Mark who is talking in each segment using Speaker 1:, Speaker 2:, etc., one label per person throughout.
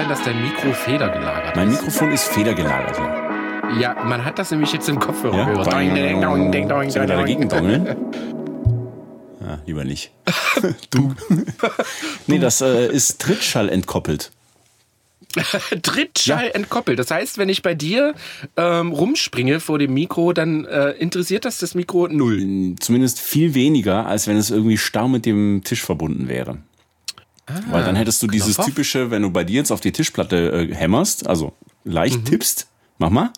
Speaker 1: sein, dass dein Mikro federgelagert
Speaker 2: Mein
Speaker 1: ist?
Speaker 2: Mikrofon ist federgelagert, ja.
Speaker 1: Ja, man hat das nämlich jetzt im Kopfhörer
Speaker 2: Ja?
Speaker 1: gehört. Doing, doing, doing,
Speaker 2: Sollen wir da
Speaker 1: ding,
Speaker 2: dagegen
Speaker 1: doing.
Speaker 2: dongeln? Ja, lieber nicht. du. nee, das äh, ist Trittschall entkoppelt.
Speaker 1: Trittschall entkoppelt. Das heißt, wenn ich bei dir ähm, rumspringe vor dem Mikro, dann äh, interessiert das das Mikro null.
Speaker 2: Zumindest viel weniger, als wenn es irgendwie starr mit dem Tisch verbunden wäre. Weil dann hättest du dieses
Speaker 1: auf.
Speaker 2: typische, wenn du bei dir jetzt auf die Tischplatte äh, hämmerst, also leicht tippst, mach mal.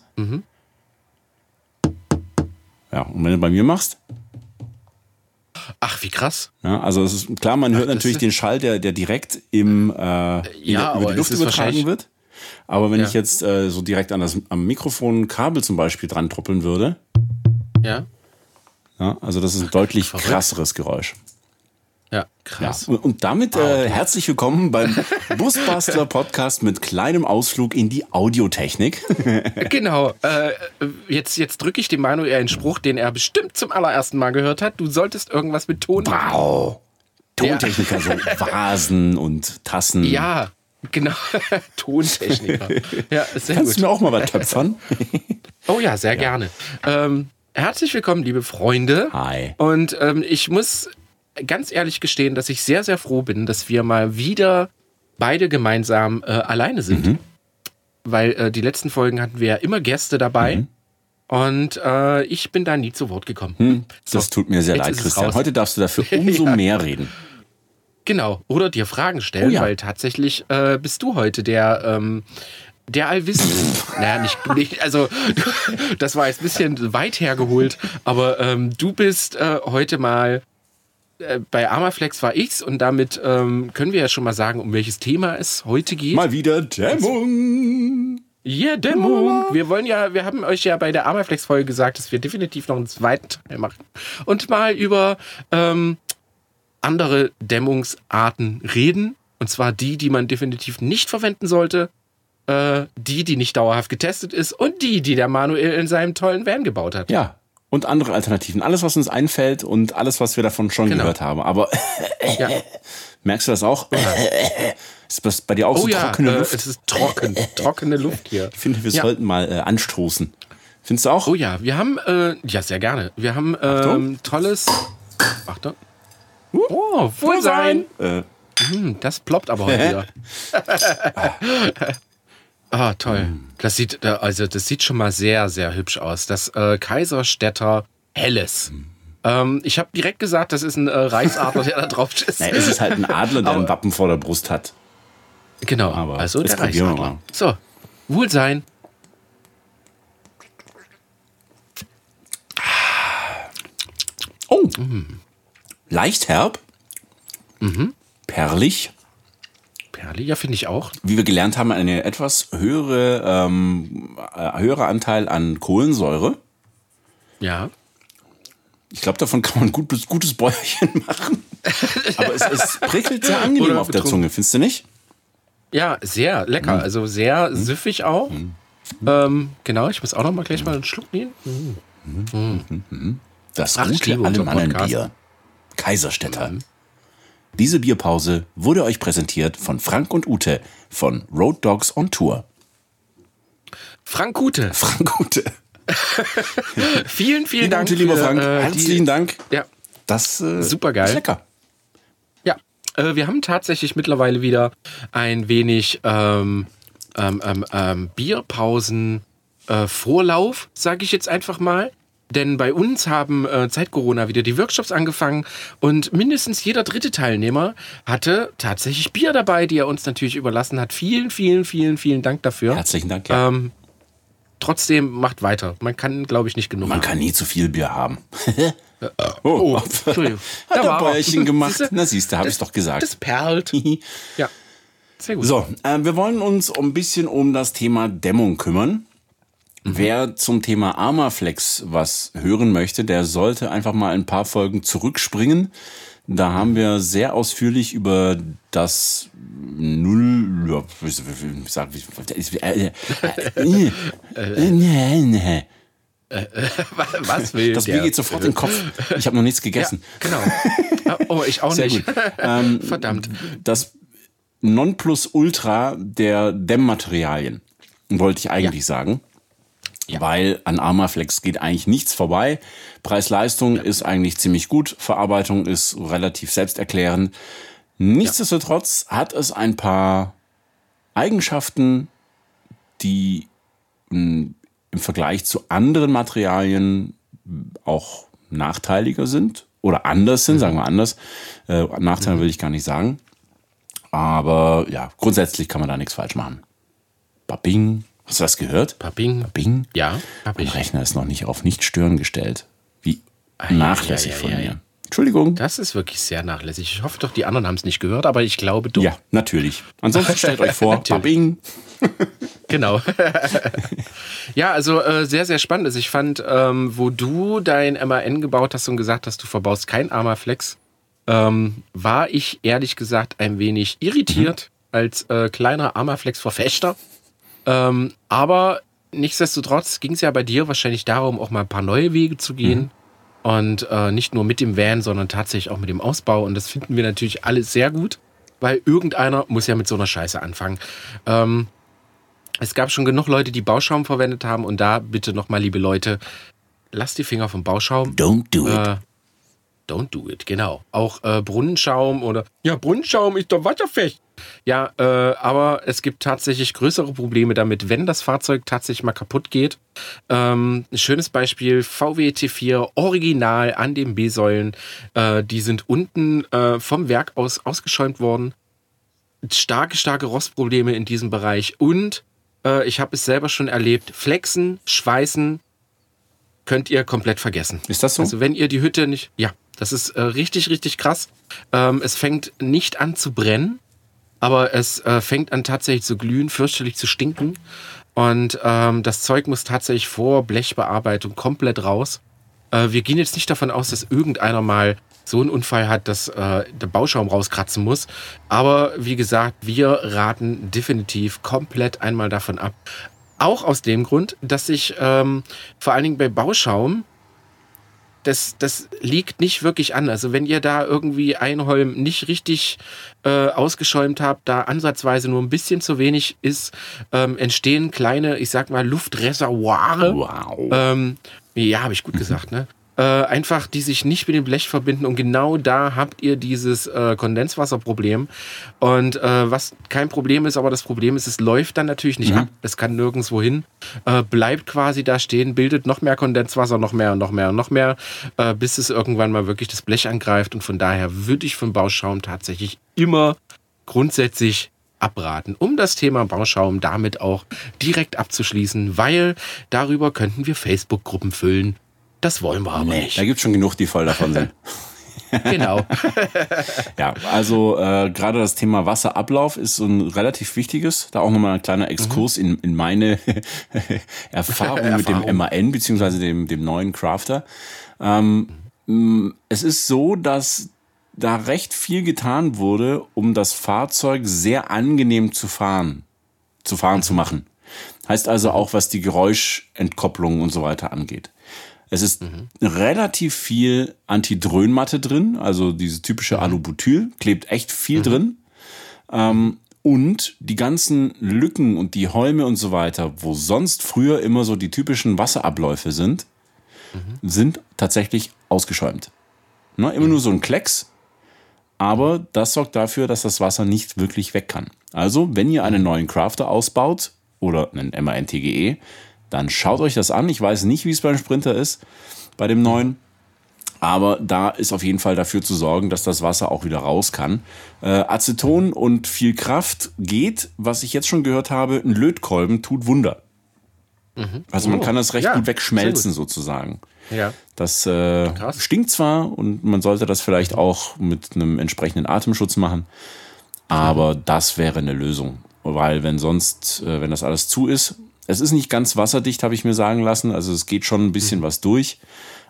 Speaker 2: Ja, und wenn du bei mir machst,
Speaker 1: Ach, wie krass.
Speaker 2: ja, also es ist klar, man hört natürlich den Schall, der, der direkt im, äh,
Speaker 1: Ja,
Speaker 2: der, über die Luft übertragen wird. Aber wenn
Speaker 1: Ja.
Speaker 2: ich jetzt äh, so direkt an das am Mikrofon Kabel zum Beispiel dran truppeln würde,
Speaker 1: Ja,
Speaker 2: ja, also das ist ein deutlich
Speaker 1: Verrückt.
Speaker 2: krasseres Geräusch.
Speaker 1: Ja,
Speaker 2: Ja.
Speaker 1: krass.
Speaker 2: Und, und damit äh, herzlich willkommen beim Busbastler Podcast mit kleinem Ausflug in die Audiotechnik.
Speaker 1: Genau. Äh, jetzt jetzt drücke ich dem Manuel einen Spruch, den er bestimmt zum allerersten Mal gehört hat. Du solltest irgendwas mit Ton machen.
Speaker 2: Wow. Tontechniker, so Vasen und Tassen.
Speaker 1: Ja, genau. Tontechniker. Ja, sehr
Speaker 2: Kannst
Speaker 1: gut.
Speaker 2: du mir auch mal was töpfern?
Speaker 1: Oh ja, sehr gerne. Ähm, herzlich willkommen, liebe Freunde.
Speaker 2: Hi.
Speaker 1: Und ähm, ich muss ganz ehrlich gestehen, dass ich sehr, sehr froh bin, dass wir mal wieder beide gemeinsam äh, alleine sind.
Speaker 2: Mhm.
Speaker 1: Weil äh, die letzten Folgen hatten wir ja immer Gäste dabei.
Speaker 2: Mhm.
Speaker 1: Und äh, ich bin da nie zu Wort gekommen.
Speaker 2: Das tut mir sehr leid, Christian.
Speaker 1: raus.
Speaker 2: Heute darfst du dafür umso
Speaker 1: Ja.
Speaker 2: mehr reden.
Speaker 1: Genau. Oder dir Fragen stellen,
Speaker 2: Oh ja.
Speaker 1: weil tatsächlich äh, bist du heute der, ähm, der Allwissende. naja, nicht, nicht, also das war jetzt ein bisschen weit hergeholt, aber ähm, du bist äh, heute mal äh, bei Armaflex war ich's und damit ähm, können wir ja schon mal sagen, um welches Thema es heute geht.
Speaker 2: Mal wieder Dämmung.
Speaker 1: Ja, Dämmung. Wir wollen ja, wir haben euch ja bei der Armaflex-Folge gesagt, dass wir definitiv noch einen zweiten Teil machen und mal über ähm, andere Dämmungsarten reden. Und zwar die, die man definitiv nicht verwenden sollte, äh, die, die nicht dauerhaft getestet ist und die, die der Manuel in seinem tollen Van gebaut hat.
Speaker 2: Ja. Und andere Alternativen. Alles, was uns einfällt und alles, was wir davon schon
Speaker 1: Genau.
Speaker 2: gehört haben. Aber
Speaker 1: Ja.
Speaker 2: merkst du das auch? Ist das bei dir auch
Speaker 1: Oh
Speaker 2: so
Speaker 1: ja,
Speaker 2: trockene
Speaker 1: äh,
Speaker 2: Luft?
Speaker 1: es ist trocken, trockene Luft hier.
Speaker 2: Ich finde, wir
Speaker 1: Ja.
Speaker 2: sollten mal äh, anstoßen. Findest du auch?
Speaker 1: Oh ja, wir haben, äh, ja, sehr gerne. Wir haben ähm, tolles. Achtung. Oh, Wohlsein.
Speaker 2: Äh,
Speaker 1: Hm, das ploppt aber heute wieder. Ah, toll. Das sieht, also das sieht schon mal sehr, sehr hübsch aus. Das äh, Kaiserstädter Helles. Ähm, ich habe direkt gesagt, das ist ein äh, Reichsadler, der da drauf ist.
Speaker 2: na, es ist halt ein Adler, der ein Wappen vor der Brust hat.
Speaker 1: Genau,
Speaker 2: Aber
Speaker 1: also der Reichsadler. So, Wohlsein.
Speaker 2: Oh. Leicht herb. Perlig.
Speaker 1: Perli, ja, finde ich auch.
Speaker 2: Wie wir gelernt haben, eine etwas höhere, ähm, äh, höherer Anteil an Kohlensäure.
Speaker 1: Ja.
Speaker 2: Ich glaube, davon kann man gut, gutes Bäuerchen machen. Aber es, es prickelt sehr angenehm
Speaker 1: Oder
Speaker 2: auf der
Speaker 1: betrunken.
Speaker 2: Zunge, findest du nicht?
Speaker 1: Ja, sehr lecker. Also sehr süffig auch. Ähm, genau, ich muss auch noch mal gleich mal einen Schluck nehmen.
Speaker 2: Das
Speaker 1: Ach, ich
Speaker 2: gute
Speaker 1: liebe unseren
Speaker 2: Alemannenbier. Kaiserstädter. Diese Bierpause wurde euch präsentiert von Frank und Ute von Road Dogs on Tour.
Speaker 1: Frank Gute,
Speaker 2: Frank Ute.
Speaker 1: vielen, vielen Dank.
Speaker 2: Ute, lieber Frank,
Speaker 1: äh,
Speaker 2: herzlichen
Speaker 1: die,
Speaker 2: Dank.
Speaker 1: Ja,
Speaker 2: Das äh,
Speaker 1: Supergeil.
Speaker 2: ist lecker.
Speaker 1: Ja, äh, wir haben tatsächlich mittlerweile wieder ein wenig ähm, ähm, ähm, ähm, Bierpausen-Vorlauf, sage ich jetzt einfach mal. Denn bei uns haben äh, seit Corona wieder die Workshops angefangen und mindestens jeder dritte Teilnehmer hatte tatsächlich Bier dabei, die er uns natürlich überlassen hat. Vielen, vielen, vielen, vielen Dank dafür.
Speaker 2: Herzlichen Dank. Ja.
Speaker 1: Ähm, trotzdem macht weiter. Man kann, glaube ich, nicht genug
Speaker 2: Man
Speaker 1: haben.
Speaker 2: kann nie zu viel Bier haben.
Speaker 1: Oh, Entschuldigung.
Speaker 2: Hat
Speaker 1: Da
Speaker 2: er. Bäuerchen gemacht.
Speaker 1: Siehste?
Speaker 2: Na siehst du, habe ich doch gesagt.
Speaker 1: Das perlt. Ja, sehr gut.
Speaker 2: So, äh, wir wollen uns ein bisschen um das Thema Dämmung kümmern. Wer zum Thema Armaflex was hören möchte, der sollte einfach mal ein paar Folgen zurückspringen. Da haben wir sehr ausführlich über das Null, ja, sag ich, äh,
Speaker 1: Was will
Speaker 2: das? Bier geht sofort in den Kopf. Ich habe noch nichts
Speaker 1: Ja,
Speaker 2: gegessen.
Speaker 1: genau. Ah, Oh, ich auch
Speaker 2: Sehr
Speaker 1: nicht.
Speaker 2: Ähm,
Speaker 1: Verdammt.
Speaker 2: Das Nonplusultra der Dämmmaterialien, wollte ich eigentlich ja. sagen. Ja. Weil an Armaflex geht eigentlich nichts vorbei. Preis-Leistung ja. ist eigentlich ziemlich gut. Verarbeitung ist relativ selbsterklärend. Nichtsdestotrotz hat es ein paar Eigenschaften, die hm, im Vergleich zu anderen Materialien auch nachteiliger sind oder anders sind, mhm. sagen wir anders. Äh, Nachteile mhm. will ich gar nicht sagen. Aber ja, grundsätzlich kann man da nichts falsch machen. Babing. Hast du das gehört?
Speaker 1: Babing.
Speaker 2: Babing?
Speaker 1: Ja,
Speaker 2: ich. Mein Rechner ist noch nicht auf nicht stören gestellt. Wie ah, nachlässig ja, ja, von mir. Entschuldigung.
Speaker 1: Das ist wirklich sehr nachlässig. Ich hoffe doch, die anderen haben es nicht gehört, aber ich glaube
Speaker 2: doch. Ja, natürlich. Ansonsten stellt euch vor, Babing.
Speaker 1: genau. ja, also äh, sehr, sehr spannend. Also ich fand, ähm, wo du dein MAN gebaut hast und gesagt hast, du verbaust kein Armaflex, ähm, war ich ehrlich gesagt ein wenig irritiert mhm. als äh, kleiner Armaflex-Verfechter. Ähm, aber nichtsdestotrotz ging es ja bei dir wahrscheinlich darum, auch mal ein paar neue Wege zu gehen. Mhm und äh, nicht nur mit dem Van, sondern tatsächlich auch mit dem Ausbau. Und das finden wir natürlich alle sehr gut, weil irgendeiner muss ja mit so einer Scheiße anfangen. Ähm, es gab schon genug Leute, die Bauschaum verwendet haben. Und da bitte nochmal, liebe Leute, lasst die Finger vom Bauschaum.
Speaker 2: Don't do it.
Speaker 1: Äh, don't do it, genau. Auch äh, Brunnenschaum oder ja, Brunnenschaum ist doch wasserfest. Ja, äh, aber es gibt tatsächlich größere Probleme damit, wenn das Fahrzeug tatsächlich mal kaputt geht. Ähm, ein schönes Beispiel: VW T4 Original an den B-Säulen. Äh, die sind unten äh, vom Werk aus ausgeschäumt worden. Starke, starke Rostprobleme in diesem Bereich. Und äh, ich habe es selber schon erlebt: Flexen, Schweißen könnt ihr komplett vergessen.
Speaker 2: Ist das so?
Speaker 1: Also, wenn ihr die Hütte nicht. Ja, das ist äh, richtig, richtig krass. Ähm, es fängt nicht an zu brennen aber es äh, fängt an tatsächlich zu glühen, fürchterlich zu stinken. Und ähm, das Zeug muss tatsächlich vor Blechbearbeitung komplett raus. Äh, wir gehen jetzt nicht davon aus, dass irgendeiner mal so einen Unfall hat, dass äh, der Bauschaum rauskratzen muss. Aber wie gesagt, wir raten definitiv komplett einmal davon ab. Auch aus dem Grund, dass sich ähm, vor allen Dingen bei Bauschaum das, das liegt nicht wirklich an. Also wenn ihr da irgendwie Einholm nicht richtig äh, ausgeschäumt habt, da ansatzweise nur ein bisschen zu wenig ist, ähm, entstehen kleine, ich sag mal, Luftreservoire.
Speaker 2: Wow.
Speaker 1: Ähm, ja, habe ich gut gesagt, ne? Äh, einfach, die sich nicht mit dem Blech verbinden. Und genau da habt ihr dieses äh, Kondenswasserproblem. Und äh, was kein Problem ist, aber das Problem ist, es läuft dann natürlich nicht mhm. ab. Es kann nirgendwo hin. Äh, bleibt quasi da stehen, bildet noch mehr Kondenswasser, noch mehr und noch mehr und noch mehr, äh, bis es irgendwann mal wirklich das Blech angreift. Und von daher würde ich vom Bauschaum tatsächlich immer grundsätzlich abraten, um das Thema Bauschaum damit auch direkt abzuschließen, weil darüber könnten wir Facebook-Gruppen füllen das wollen wir aber nee, nicht.
Speaker 2: Da gibt es schon genug, die voll davon sind.
Speaker 1: genau.
Speaker 2: ja, also äh, gerade das Thema Wasserablauf ist so ein relativ wichtiges. Da auch nochmal ein kleiner Exkurs mhm. in, in meine Erfahrung, mit dem MAN beziehungsweise dem, dem neuen Crafter. Ähm, es ist so, dass da recht viel getan wurde, um das Fahrzeug sehr angenehm zu fahren, zu fahren zu machen. Heißt also auch, was die Geräuschentkopplung und so weiter angeht. Es ist mhm. relativ viel Antidröhnmatte drin, also diese typische mhm. Alubutyl, klebt echt viel mhm. drin. Ähm, und die ganzen Lücken und die Holme und so weiter, wo sonst früher immer so die typischen Wasserabläufe sind, mhm. sind tatsächlich ausgeschäumt. Ne, immer nur so ein Klecks, aber das sorgt dafür, dass das Wasser nicht wirklich weg kann. Also, wenn ihr einen neuen Crafter ausbaut oder einen MAN-TGE, dann schaut euch das an. Ich weiß nicht, wie es beim Sprinter ist, bei dem neuen. Aber da ist auf jeden Fall dafür zu sorgen, dass das Wasser auch wieder raus kann. Äh, Aceton und viel Kraft geht, was ich jetzt schon gehört habe, ein Lötkolben tut Wunder. Mhm. Also man oh, kann das recht ja, gut wegschmelzen gut. sozusagen.
Speaker 1: Ja.
Speaker 2: Das äh, stinkt zwar und man sollte das vielleicht auch mit einem entsprechenden Atemschutz machen, aber das wäre eine Lösung. Weil wenn sonst, äh, wenn das alles zu ist, es ist nicht ganz wasserdicht, habe ich mir sagen lassen. Also es geht schon ein bisschen mhm. was durch.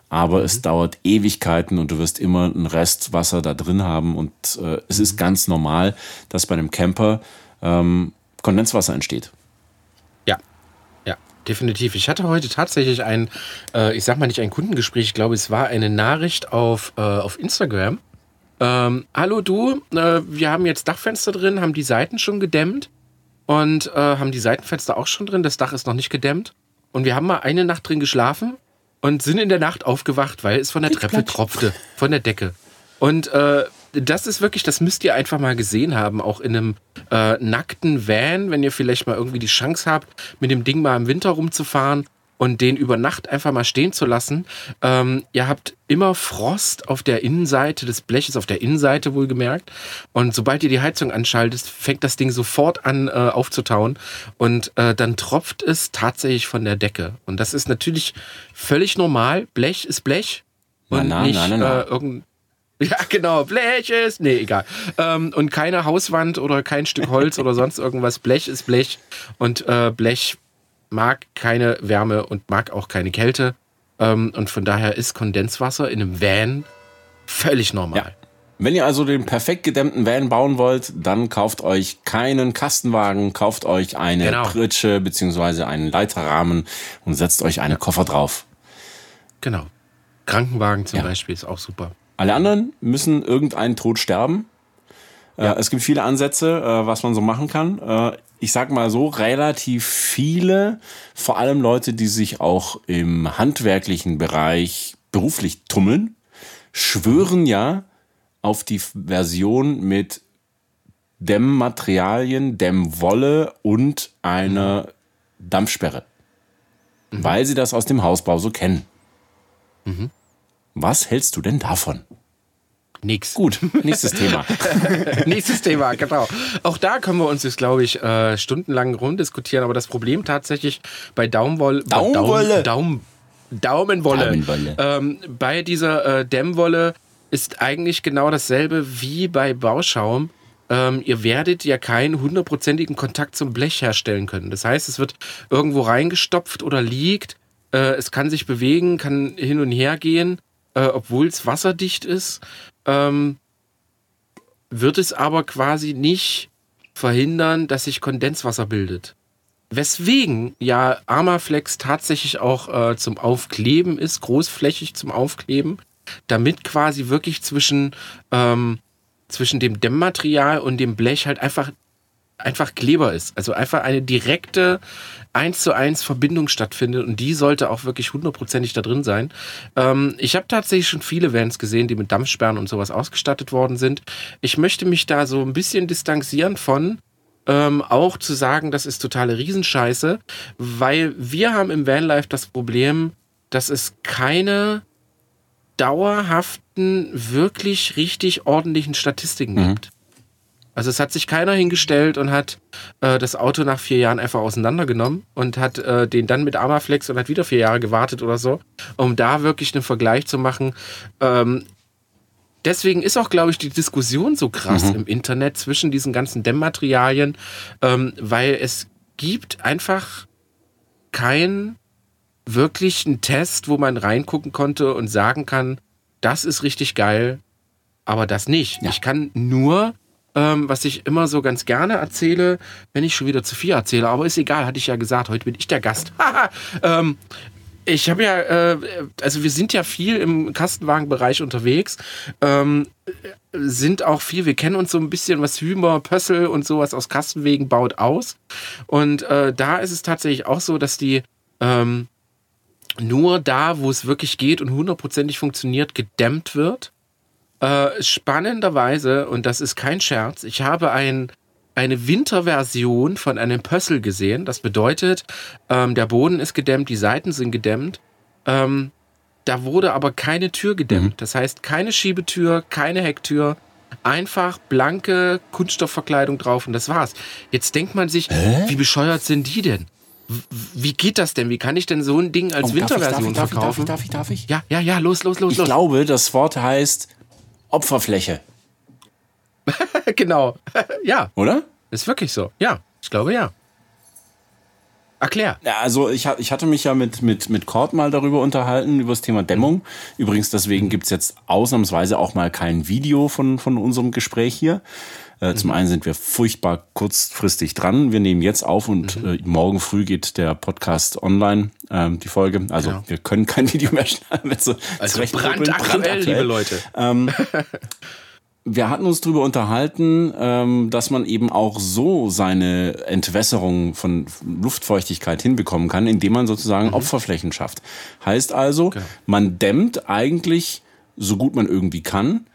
Speaker 2: Aber mhm. es dauert Ewigkeiten und du wirst immer ein Rest Wasser da drin haben. Und äh, es ist mhm. ganz normal, dass bei einem Camper ähm, Kondenswasser entsteht.
Speaker 1: Ja, ja, definitiv. Ich hatte heute tatsächlich ein, äh, ich sag mal nicht ein Kundengespräch, ich glaube, es war eine Nachricht auf, äh, auf Instagram. ähm, hallo du, äh, wir haben jetzt Dachfenster drin, haben die Seiten schon gedämmt und äh, haben die Seitenfenster auch schon drin, das Dach ist noch nicht gedämmt. Und wir haben mal eine Nacht drin geschlafen und sind in der Nacht aufgewacht, weil es von der Treppe
Speaker 2: platsch.
Speaker 1: tropfte, von der Decke. Und äh, das ist wirklich, das müsst ihr einfach mal gesehen haben, auch in einem äh, nackten Van, wenn ihr vielleicht mal irgendwie die Chance habt, mit dem Ding mal im Winter rumzufahren und den über Nacht einfach mal stehen zu lassen. Ähm, ihr habt immer Frost auf der Innenseite des Bleches, auf der Innenseite wohlgemerkt. Und sobald ihr die Heizung anschaltet, fängt das Ding sofort an äh, aufzutauen und äh, dann tropft es tatsächlich von der Decke. Und das ist natürlich völlig normal. Blech ist Blech und
Speaker 2: na,
Speaker 1: nicht
Speaker 2: na, na, na.
Speaker 1: Äh, irgendein ja, genau, Blech ist. Nee, egal. Ähm, und keine Hauswand oder kein Stück Holz oder sonst irgendwas. Blech ist Blech. Und äh, Blech mag keine Wärme und mag auch keine Kälte. Ähm, und von daher ist Kondenswasser in einem Van völlig normal.
Speaker 2: Ja. Wenn ihr also den perfekt gedämmten Van bauen wollt, dann kauft euch keinen Kastenwagen, kauft euch eine
Speaker 1: Genau.
Speaker 2: Pritsche beziehungsweise einen Leiterrahmen und setzt euch einen Koffer drauf.
Speaker 1: Genau. Krankenwagen zum
Speaker 2: Ja.
Speaker 1: Beispiel ist auch super.
Speaker 2: Alle anderen müssen irgendeinen Tod sterben. Äh, es gibt viele Ansätze, äh, was man so machen kann. Äh, ich sag mal so, relativ viele, vor allem Leute, die sich auch im handwerklichen Bereich beruflich tummeln, schwören ja auf die Version mit Dämmmaterialien, Dämmwolle und einer Dampfsperre. Weil sie das aus dem Hausbau so kennen. Was hältst du denn davon?
Speaker 1: Nix.
Speaker 2: Gut, nächstes Thema.
Speaker 1: Nächstes Thema, genau. Auch da können wir uns jetzt, glaube ich, äh, stundenlang rumdiskutieren. Aber das Problem tatsächlich bei Daumenwolle.
Speaker 2: Daumenwolle.
Speaker 1: Daum, Daumenwolle.
Speaker 2: Daumenwolle.
Speaker 1: Ähm, bei dieser äh, Dämmwolle ist eigentlich genau dasselbe wie bei Bauschaum. Ähm, ihr werdet ja keinen hundertprozentigen Kontakt zum Blech herstellen können. Das heißt, es wird irgendwo reingestopft oder liegt. Äh, es kann sich bewegen, kann hin und her gehen, äh, obwohl es wasserdicht ist. Ähm, wird es aber quasi nicht verhindern, dass sich Kondenswasser bildet. Weswegen ja Armaflex tatsächlich auch äh, zum Aufkleben ist, großflächig zum Aufkleben, damit quasi wirklich zwischen, ähm, zwischen dem Dämmmaterial und dem Blech halt einfach, einfach Kleber ist. Also einfach eine direkte 1 zu 1 Verbindung stattfindet und die sollte auch wirklich hundertprozentig da drin sein. Ähm, ich habe tatsächlich schon viele Vans gesehen, die mit Dampfsperren und sowas ausgestattet worden sind. Ich möchte mich da so ein bisschen distanzieren von, ähm, auch zu sagen, das ist totale Riesenscheiße, weil wir haben im Vanlife das Problem, dass es keine dauerhaften, wirklich richtig ordentlichen Statistiken gibt. Also es hat sich keiner hingestellt und hat äh, das Auto nach vier Jahren einfach auseinandergenommen und hat äh, den dann mit Armaflex und hat wieder vier Jahre gewartet oder so, um da wirklich einen Vergleich zu machen. Ähm, deswegen ist auch, glaube ich, die Diskussion so krass im Internet zwischen diesen ganzen Dämmmaterialien, ähm, weil es gibt einfach keinen wirklichen Test, wo man reingucken konnte und sagen kann, das ist richtig geil, aber das nicht.
Speaker 2: Ja.
Speaker 1: Ich kann nur, ähm, was ich immer so ganz gerne erzähle, wenn ich schon wieder zu viel erzähle, aber ist egal, hatte ich ja gesagt, heute bin ich der Gast. Ähm, ich habe ja, äh, also wir sind ja viel im Kastenwagenbereich unterwegs, ähm, sind auch viel, wir kennen uns so ein bisschen, was Hümer, Pössl und sowas aus Kastenwegen baut aus. Und äh, da ist es tatsächlich auch so, dass die ähm, nur da, wo es wirklich geht und hundertprozentig funktioniert, gedämmt wird. Äh, spannenderweise, und das ist kein Scherz, ich habe ein, eine Winterversion von einem Pössl gesehen. Das bedeutet, ähm, der Boden ist gedämmt, die Seiten sind gedämmt. Ähm, da wurde aber keine Tür gedämmt. Das heißt, keine Schiebetür, keine Hecktür. Einfach blanke Kunststoffverkleidung drauf und das war's. Jetzt denkt man sich, wie bescheuert sind die denn? Wie geht das denn? Wie kann ich denn so ein Ding als
Speaker 2: Oh, darf ich,
Speaker 1: Winterversion
Speaker 2: darf ich, darf ich,
Speaker 1: verkaufen?
Speaker 2: darf ich, darf ich, darf ich?
Speaker 1: Ja, ja, ja, los, los, los,
Speaker 2: Ich
Speaker 1: los.
Speaker 2: glaube, das Wort heißt Opferfläche,
Speaker 1: genau. ja,
Speaker 2: oder?
Speaker 1: ist wirklich so. Ja, ich glaube ja. Erklär.
Speaker 2: Ja, also ich, ich hatte mich ja mit, mit, mit Cord mal darüber unterhalten, über das Thema Dämmung. Übrigens, deswegen gibt's jetzt ausnahmsweise auch mal kein Video von, von unserem Gespräch hier. Äh, Zum einen sind wir furchtbar kurzfristig dran. Wir nehmen jetzt auf und äh, morgen früh geht der Podcast online, ähm, die Folge. Also
Speaker 1: Genau.
Speaker 2: wir können kein Video mehr schneiden. wenn so
Speaker 1: Also
Speaker 2: zurechtruppeln.
Speaker 1: brandaktuell, liebe Leute.
Speaker 2: Ähm, wir hatten uns darüber unterhalten, ähm, dass man eben auch so seine Entwässerung von Luftfeuchtigkeit hinbekommen kann, indem man sozusagen mhm. Opferflächen schafft. Heißt also, okay. man dämmt eigentlich so gut man irgendwie kann.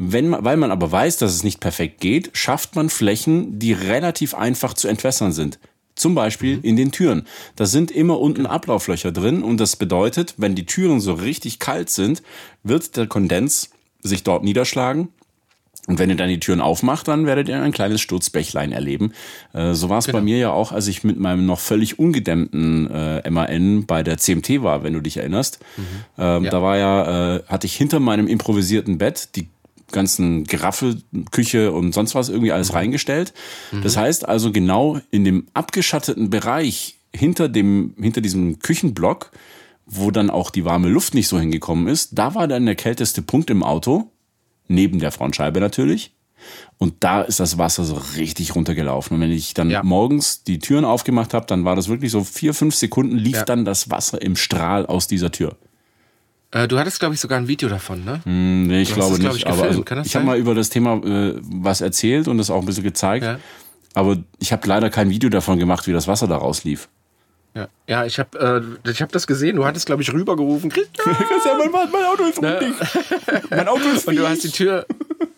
Speaker 2: Wenn man, weil man aber weiß, dass es nicht perfekt geht, schafft man Flächen, die relativ einfach zu entwässern sind. Zum Beispiel mhm. in den Türen. Da sind immer unten Ablauflöcher drin und das bedeutet, wenn die Türen so richtig kalt sind, wird der Kondens sich dort niederschlagen und wenn ihr dann die Türen aufmacht, dann werdet ihr ein kleines Sturzbächlein erleben. Äh, so war es genau. bei mir ja auch, als ich mit meinem noch völlig ungedämmten äh, MAN bei der CMT war, wenn du dich erinnerst. Mhm. Ähm, ja. Da war ja, äh, hatte ich hinter meinem improvisierten Bett die ganzen Geraffe, Küche und sonst was irgendwie alles mhm. reingestellt. Mhm. Das heißt also genau in dem abgeschatteten Bereich hinter dem, hinter diesem Küchenblock, wo dann auch die warme Luft nicht so hingekommen ist, da war dann der kälteste Punkt im Auto neben der Frontscheibe natürlich. Und da ist das Wasser so richtig runtergelaufen. Und wenn ich dann ja. morgens die Türen aufgemacht habe, dann war das wirklich so vier, fünf Sekunden lief ja. dann das Wasser im Strahl aus dieser Tür.
Speaker 1: Äh, du hattest, glaube ich, sogar ein Video davon, ne?
Speaker 2: Hm, nee, ich glaube das, nicht. Glaub ich, also, ich habe mal über das Thema äh, was erzählt und das auch ein bisschen gezeigt. Ja. Aber ich habe leider kein Video davon gemacht, wie das Wasser da rauslief.
Speaker 1: Ja, ja ich habe äh, hab das gesehen. Du hattest, glaube ich, rübergerufen. Christian mein, mein Auto ist ne? Mein Auto ist Und du hast die Tür.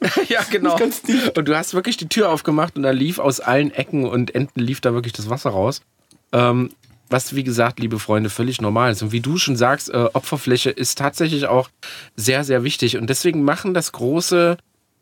Speaker 1: ja, genau. Und du hast wirklich die Tür aufgemacht und da lief aus allen Ecken und Enden lief da wirklich das Wasser raus. Ähm, was, wie gesagt, liebe Freunde, völlig normal ist. Und wie du schon sagst, äh, Opferfläche ist tatsächlich auch sehr, sehr wichtig. Und deswegen machen das große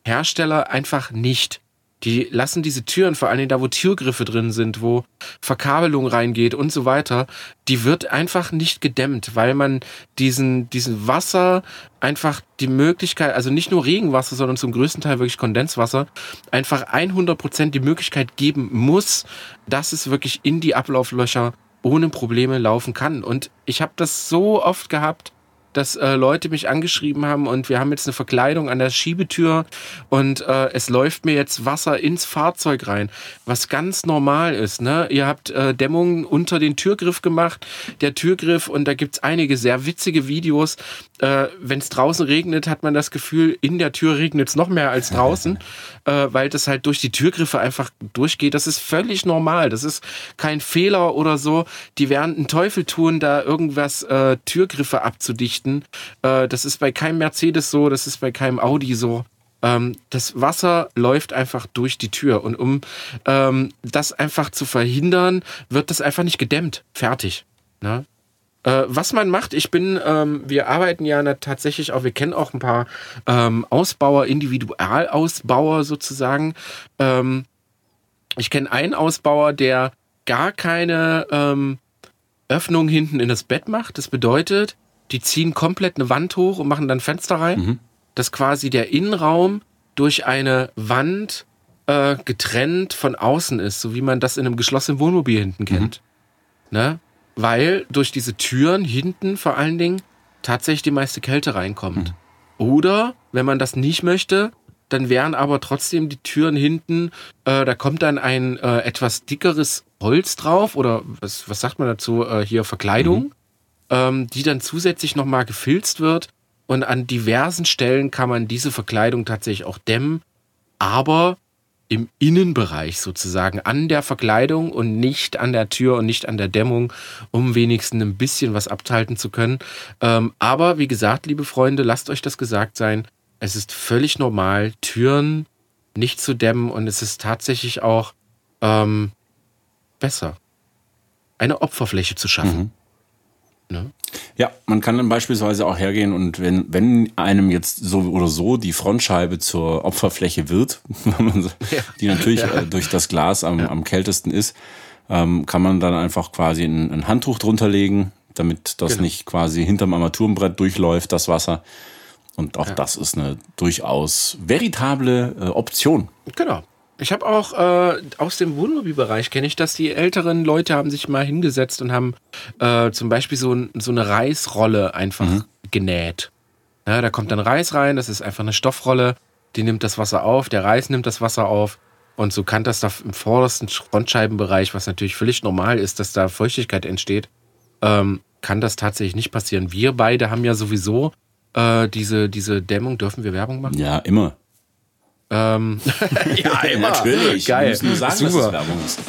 Speaker 1: Hersteller einfach nicht. Die lassen diese Türen, vor allen Dingen da, wo Türgriffe drin sind, wo Verkabelung reingeht und so weiter, die wird einfach nicht gedämmt, weil man diesen, diesen Wasser einfach die Möglichkeit, also nicht nur Regenwasser, sondern zum größten Teil wirklich Kondenswasser, einfach 100% die Möglichkeit geben muss, dass es wirklich in die Ablauflöcher ohne Probleme laufen kann. Und ich habe das so oft gehabt, dass äh, Leute mich angeschrieben haben und wir haben jetzt eine Verkleidung an der Schiebetür und äh, es läuft mir jetzt Wasser ins Fahrzeug rein, was ganz normal ist. Ne? Ihr habt äh, Dämmungen unter den Türgriff gemacht, der Türgriff und da gibt's einige sehr witzige Videos. Äh, Wenn es draußen regnet, hat man das Gefühl, in der Tür regnet es noch mehr als draußen, äh, weil das halt durch die Türgriffe einfach durchgeht. Das ist völlig normal. Das ist kein Fehler oder so. Die werden einen Teufel tun, da irgendwas äh, Türgriffe abzudichten richten. Äh, das ist bei keinem Mercedes so, das ist bei keinem Audi so. Ähm, das Wasser läuft einfach durch die Tür und um ähm, das einfach zu verhindern, wird das einfach nicht gedämmt. Fertig. Ne? Äh, was man macht, ich bin, ähm, wir arbeiten ja tatsächlich auch, wir kennen auch ein paar ähm, Ausbauer, Individualausbauer sozusagen. Ähm, ich kenne einen Ausbauer, der gar keine ähm, Öffnung hinten in das Bett macht. Das bedeutet, die ziehen komplett eine Wand hoch und machen dann Fenster rein, mhm. dass quasi der Innenraum durch eine Wand äh, getrennt von außen ist, so wie man das in einem geschlossenen Wohnmobil hinten kennt. Mhm. Ne? Weil durch diese Türen hinten vor allen Dingen tatsächlich die meiste Kälte reinkommt. Mhm. Oder, wenn man das nicht möchte, dann wären aber trotzdem die Türen hinten, äh, da kommt dann ein äh, etwas dickeres Holz drauf oder was, was sagt man dazu, äh, hier Verkleidung. Mhm ähm, die dann zusätzlich nochmal gefilzt wird. Und an diversen Stellen kann man diese Verkleidung tatsächlich auch dämmen, aber im Innenbereich sozusagen an der Verkleidung und nicht an der Tür und nicht an der Dämmung, um wenigstens ein bisschen was abhalten zu können. Ähm, aber wie gesagt, liebe Freunde, lasst euch das gesagt sein. Es ist völlig normal, Türen nicht zu dämmen und es ist tatsächlich auch ähm, besser, eine Opferfläche zu schaffen. Mhm.
Speaker 2: Ne? Ja, man kann dann beispielsweise auch hergehen und wenn, wenn einem jetzt so oder so die Frontscheibe zur Opferfläche wird, die natürlich ja. äh, durch das Glas am, ja. am kältesten ist, ähm, kann man dann einfach quasi ein, ein Handtuch drunter legen, damit das genau. nicht quasi hinterm Armaturenbrett durchläuft, das Wasser. Und auch ja. das ist eine durchaus veritable äh, Option.
Speaker 1: Genau. Ich habe auch äh, aus dem Wohnmobilbereich kenne ich, dass die älteren Leute haben sich mal hingesetzt und haben äh, zum Beispiel so, so eine Reisrolle einfach mhm. genäht. Ja, da kommt dann Reis rein, das ist einfach eine Stoffrolle, die nimmt das Wasser auf, der Reis nimmt das Wasser auf und so kann das da im vordersten Frontscheibenbereich, was natürlich völlig normal ist, dass da Feuchtigkeit entsteht, ähm, kann das tatsächlich nicht passieren. Wir beide haben ja sowieso äh, diese, diese Dämmung, dürfen wir Werbung machen?
Speaker 2: Ja, immer.
Speaker 1: Ähm, ja, immer.
Speaker 2: Natürlich.
Speaker 1: Geil.
Speaker 2: Wir müssen nur sagen, dass
Speaker 1: Super.
Speaker 2: es Werbung ist.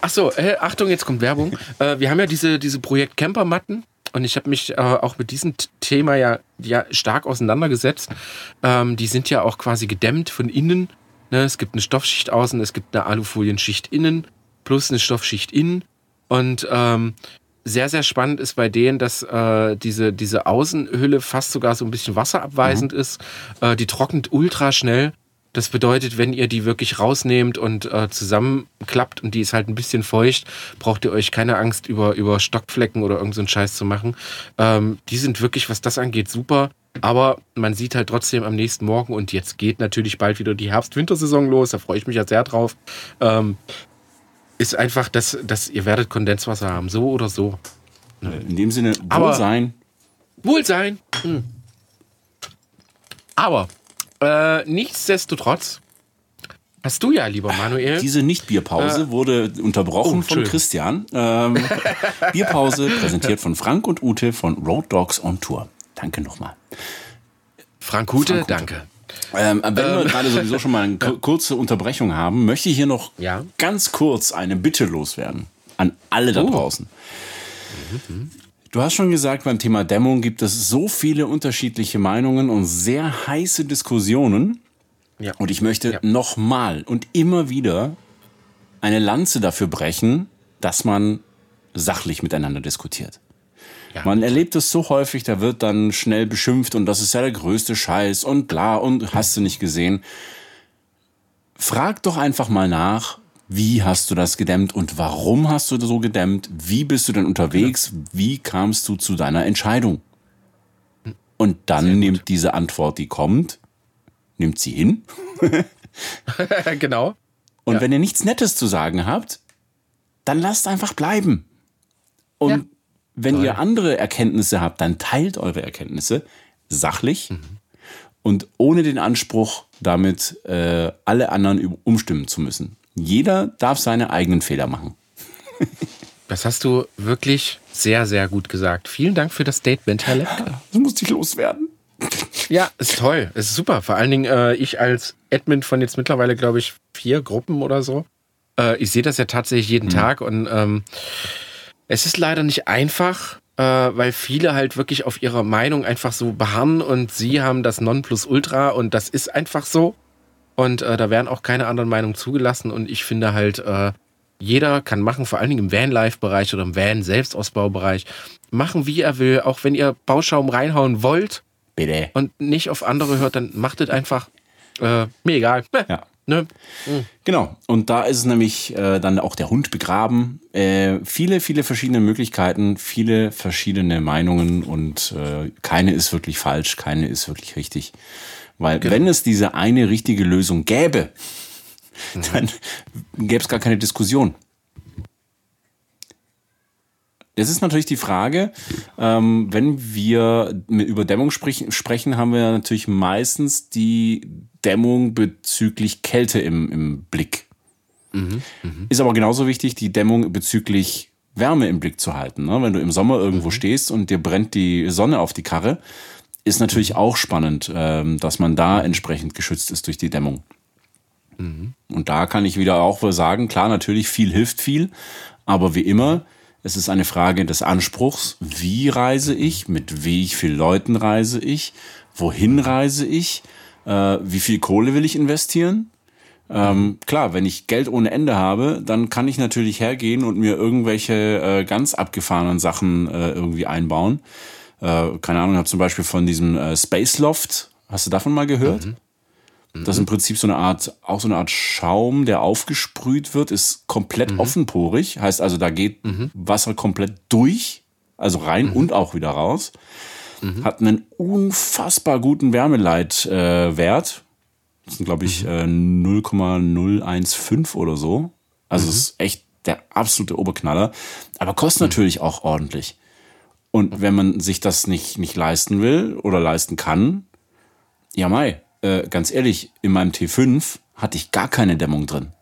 Speaker 1: Ach so, äh, Achtung, jetzt kommt Werbung. Äh, wir haben ja diese, diese Projekt Campermatten und ich habe mich äh, auch mit diesem Thema ja, ja stark auseinandergesetzt. Ähm, die sind ja auch quasi gedämmt von innen. Ne? Es gibt eine Stoffschicht außen, es gibt eine Alufolienschicht innen plus eine Stoffschicht innen. Und ähm, sehr, sehr spannend ist bei denen, dass äh, diese, diese Außenhülle fast sogar so ein bisschen wasserabweisend ist. Äh, die trocknet ultra schnell. Das bedeutet, wenn ihr die wirklich rausnehmt und äh, zusammenklappt und die ist halt ein bisschen feucht, braucht ihr euch keine Angst über, über Stockflecken oder irgendeinen so Scheiß zu machen. Ähm, die sind wirklich, was das angeht, super. Aber man sieht halt trotzdem am nächsten Morgen und jetzt geht natürlich bald wieder die Herbst-Wintersaison los. Da freue ich mich ja sehr drauf. Ähm, ist einfach, dass, dass ihr werdet Kondenswasser haben, so oder so.
Speaker 2: In dem Sinne,
Speaker 1: Aber-
Speaker 2: Wohlsein.
Speaker 1: Wohlsein. Hm. Aber äh, nichtsdestotrotz hast du ja, lieber Manuel,
Speaker 2: Diese Nicht-Bierpause wurde unterbrochen
Speaker 1: Oh,
Speaker 2: von. Christian. Ähm, Bierpause präsentiert von Frank und Ute von Road Dogs on Tour. Danke nochmal.
Speaker 1: Frank Hute,
Speaker 2: Frank Hute.
Speaker 1: danke.
Speaker 2: Ähm, wenn wir gerade sowieso schon mal eine ku- kurze Unterbrechung haben, möchte ich hier noch
Speaker 1: Ja.
Speaker 2: ganz kurz eine Bitte loswerden an alle da
Speaker 1: Oh.
Speaker 2: draußen. Du hast schon gesagt, beim Thema Dämmung gibt es so viele unterschiedliche Meinungen und sehr heiße Diskussionen.
Speaker 1: Ja.
Speaker 2: Und ich möchte
Speaker 1: Ja.
Speaker 2: nochmal und immer wieder eine Lanze dafür brechen, dass man sachlich miteinander diskutiert.
Speaker 1: Ja.
Speaker 2: Man erlebt es so häufig, da wird dann schnell beschimpft und das ist ja der größte Scheiß und bla und hast du nicht gesehen. Frag doch einfach mal nach, wie hast du das gedämmt und warum hast du so gedämmt? Wie bist du denn unterwegs? Wie kamst du zu deiner Entscheidung? Und dann nimmt diese Antwort, die kommt, nimmt sie hin.
Speaker 1: genau.
Speaker 2: Und
Speaker 1: Ja.
Speaker 2: wenn ihr nichts Nettes zu sagen habt, dann lasst einfach bleiben. Und
Speaker 1: Ja.
Speaker 2: wenn
Speaker 1: Toll.
Speaker 2: ihr andere Erkenntnisse habt, dann teilt eure Erkenntnisse sachlich
Speaker 1: Mhm.
Speaker 2: und ohne den Anspruch, damit äh, alle anderen umstimmen zu müssen. Jeder darf seine eigenen Fehler machen.
Speaker 1: Das hast du wirklich sehr, sehr gut gesagt. Vielen Dank für das Statement, Herr Lepke.
Speaker 2: Das muss ich loswerden.
Speaker 1: Ja, ist toll. Ist super. Vor allen Dingen äh, ich als Admin von jetzt mittlerweile, glaube ich, vier Gruppen oder so. Äh, ich sehe das ja tatsächlich jeden Tag und ähm, es ist leider nicht einfach, äh, weil viele halt wirklich auf ihrer Meinung einfach so beharren und sie haben das Nonplusultra und das ist einfach so. Und äh, da werden auch keine anderen Meinungen zugelassen und ich finde halt, äh, jeder kann machen, vor allen Dingen im Vanlife-Bereich oder im Van-Selbstausbaubereich, machen wie er will, auch wenn ihr Bauschaum reinhauen wollt,
Speaker 2: Bitte.
Speaker 1: und nicht auf andere hört, dann macht es einfach. Äh, mir egal.
Speaker 2: Ja.
Speaker 1: Ne?
Speaker 2: Genau. Und da ist es nämlich äh, dann auch der Hund begraben. Äh, viele, viele verschiedene Möglichkeiten, viele verschiedene Meinungen und äh, keine ist wirklich falsch, keine ist wirklich richtig. Weil wenn es diese eine richtige Lösung gäbe, dann gäbe es gar keine Diskussion. Es ist natürlich die Frage, ähm, wenn wir über Dämmung sprich, sprechen, haben wir natürlich meistens die Dämmung bezüglich Kälte im, im Blick. Ist aber genauso wichtig, die Dämmung bezüglich Wärme im Blick zu halten. Ne? Wenn du im Sommer irgendwo stehst und dir brennt die Sonne auf die Karre, ist natürlich auch spannend, ähm, dass man da entsprechend geschützt ist durch die Dämmung. Und da kann ich wieder auch sagen, klar, natürlich viel hilft viel, aber wie immer, es ist eine Frage des Anspruchs, wie reise ich, mit wie vielen Leuten reise ich, wohin reise ich, äh, wie viel Kohle will ich investieren. Ähm, klar, wenn ich Geld ohne Ende habe, dann kann ich natürlich hergehen und mir irgendwelche äh, ganz abgefahrenen Sachen äh, irgendwie einbauen. Äh, keine Ahnung, ich habe zum Beispiel von diesem äh, Space Loft, hast du davon mal gehört? Das ist im Prinzip so eine Art, auch so eine Art Schaum, der aufgesprüht wird, ist komplett offenporig. Heißt also, da geht Wasser komplett durch, also rein und auch wieder raus. Hat einen unfassbar guten Wärmeleitwert. Äh, das sind, glaube ich, äh, 0,015 oder so. Also es ist echt der absolute Oberknaller. Aber kostet natürlich auch ordentlich. Und wenn man sich das nicht, nicht leisten will oder leisten kann, ja, Mai, äh, ganz ehrlich, in meinem T5 hatte ich gar keine Dämmung drin.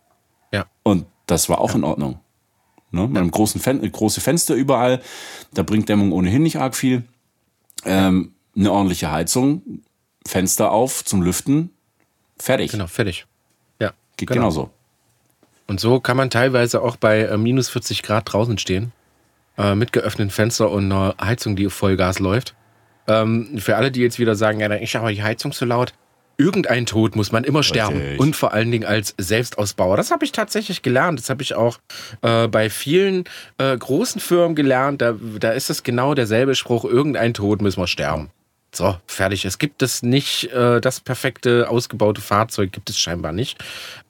Speaker 1: Ja.
Speaker 2: Und das war auch in Ordnung. Ne? Mit einem großen Fen große Fenster überall, da bringt Dämmung ohnehin nicht arg viel. Ähm, eine ordentliche Heizung, Fenster auf zum Lüften, Fertig.
Speaker 1: Genau, fertig. Ja.
Speaker 2: Geht
Speaker 1: genau.
Speaker 2: genauso.
Speaker 1: Und so kann man teilweise auch bei äh, minus 40 Grad draußen stehen, äh, mit geöffneten Fenster und einer Heizung, die Vollgas läuft. Ähm, für alle, die jetzt wieder sagen, ja, dann ist aber die Heizung zu laut. Irgendein Tod muss man immer sterben.
Speaker 2: Richtig.
Speaker 1: Und vor allen Dingen als Selbstausbauer. Das habe ich tatsächlich gelernt. Das habe ich auch äh, bei vielen äh, großen Firmen gelernt. Da, da ist es genau derselbe Spruch. Irgendein Tod müssen wir sterben. So, fertig. Es gibt es nicht, äh, das perfekte, ausgebaute Fahrzeug gibt es scheinbar nicht.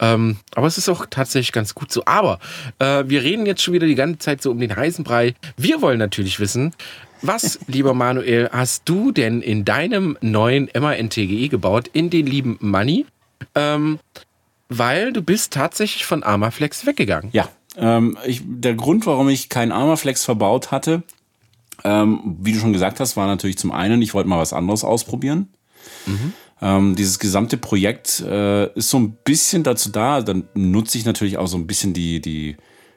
Speaker 1: Ähm, aber es ist auch tatsächlich ganz gut so. Aber äh, wir reden jetzt schon wieder die ganze Zeit so um den heißen Brei. Wir wollen natürlich wissen, was, lieber Manuel, hast du denn in deinem neuen MAN-TGE gebaut, in den lieben Money? Ähm, weil du bist tatsächlich von Armaflex weggegangen.
Speaker 2: Ja, ähm, ich, der Grund, warum ich keinen Armaflex verbaut hatte, ähm, wie du schon gesagt hast, war natürlich zum einen, ich wollte mal was anderes ausprobieren. Ähm, dieses gesamte Projekt äh, ist so ein bisschen dazu da, dann nutze ich natürlich auch so ein bisschen die, die,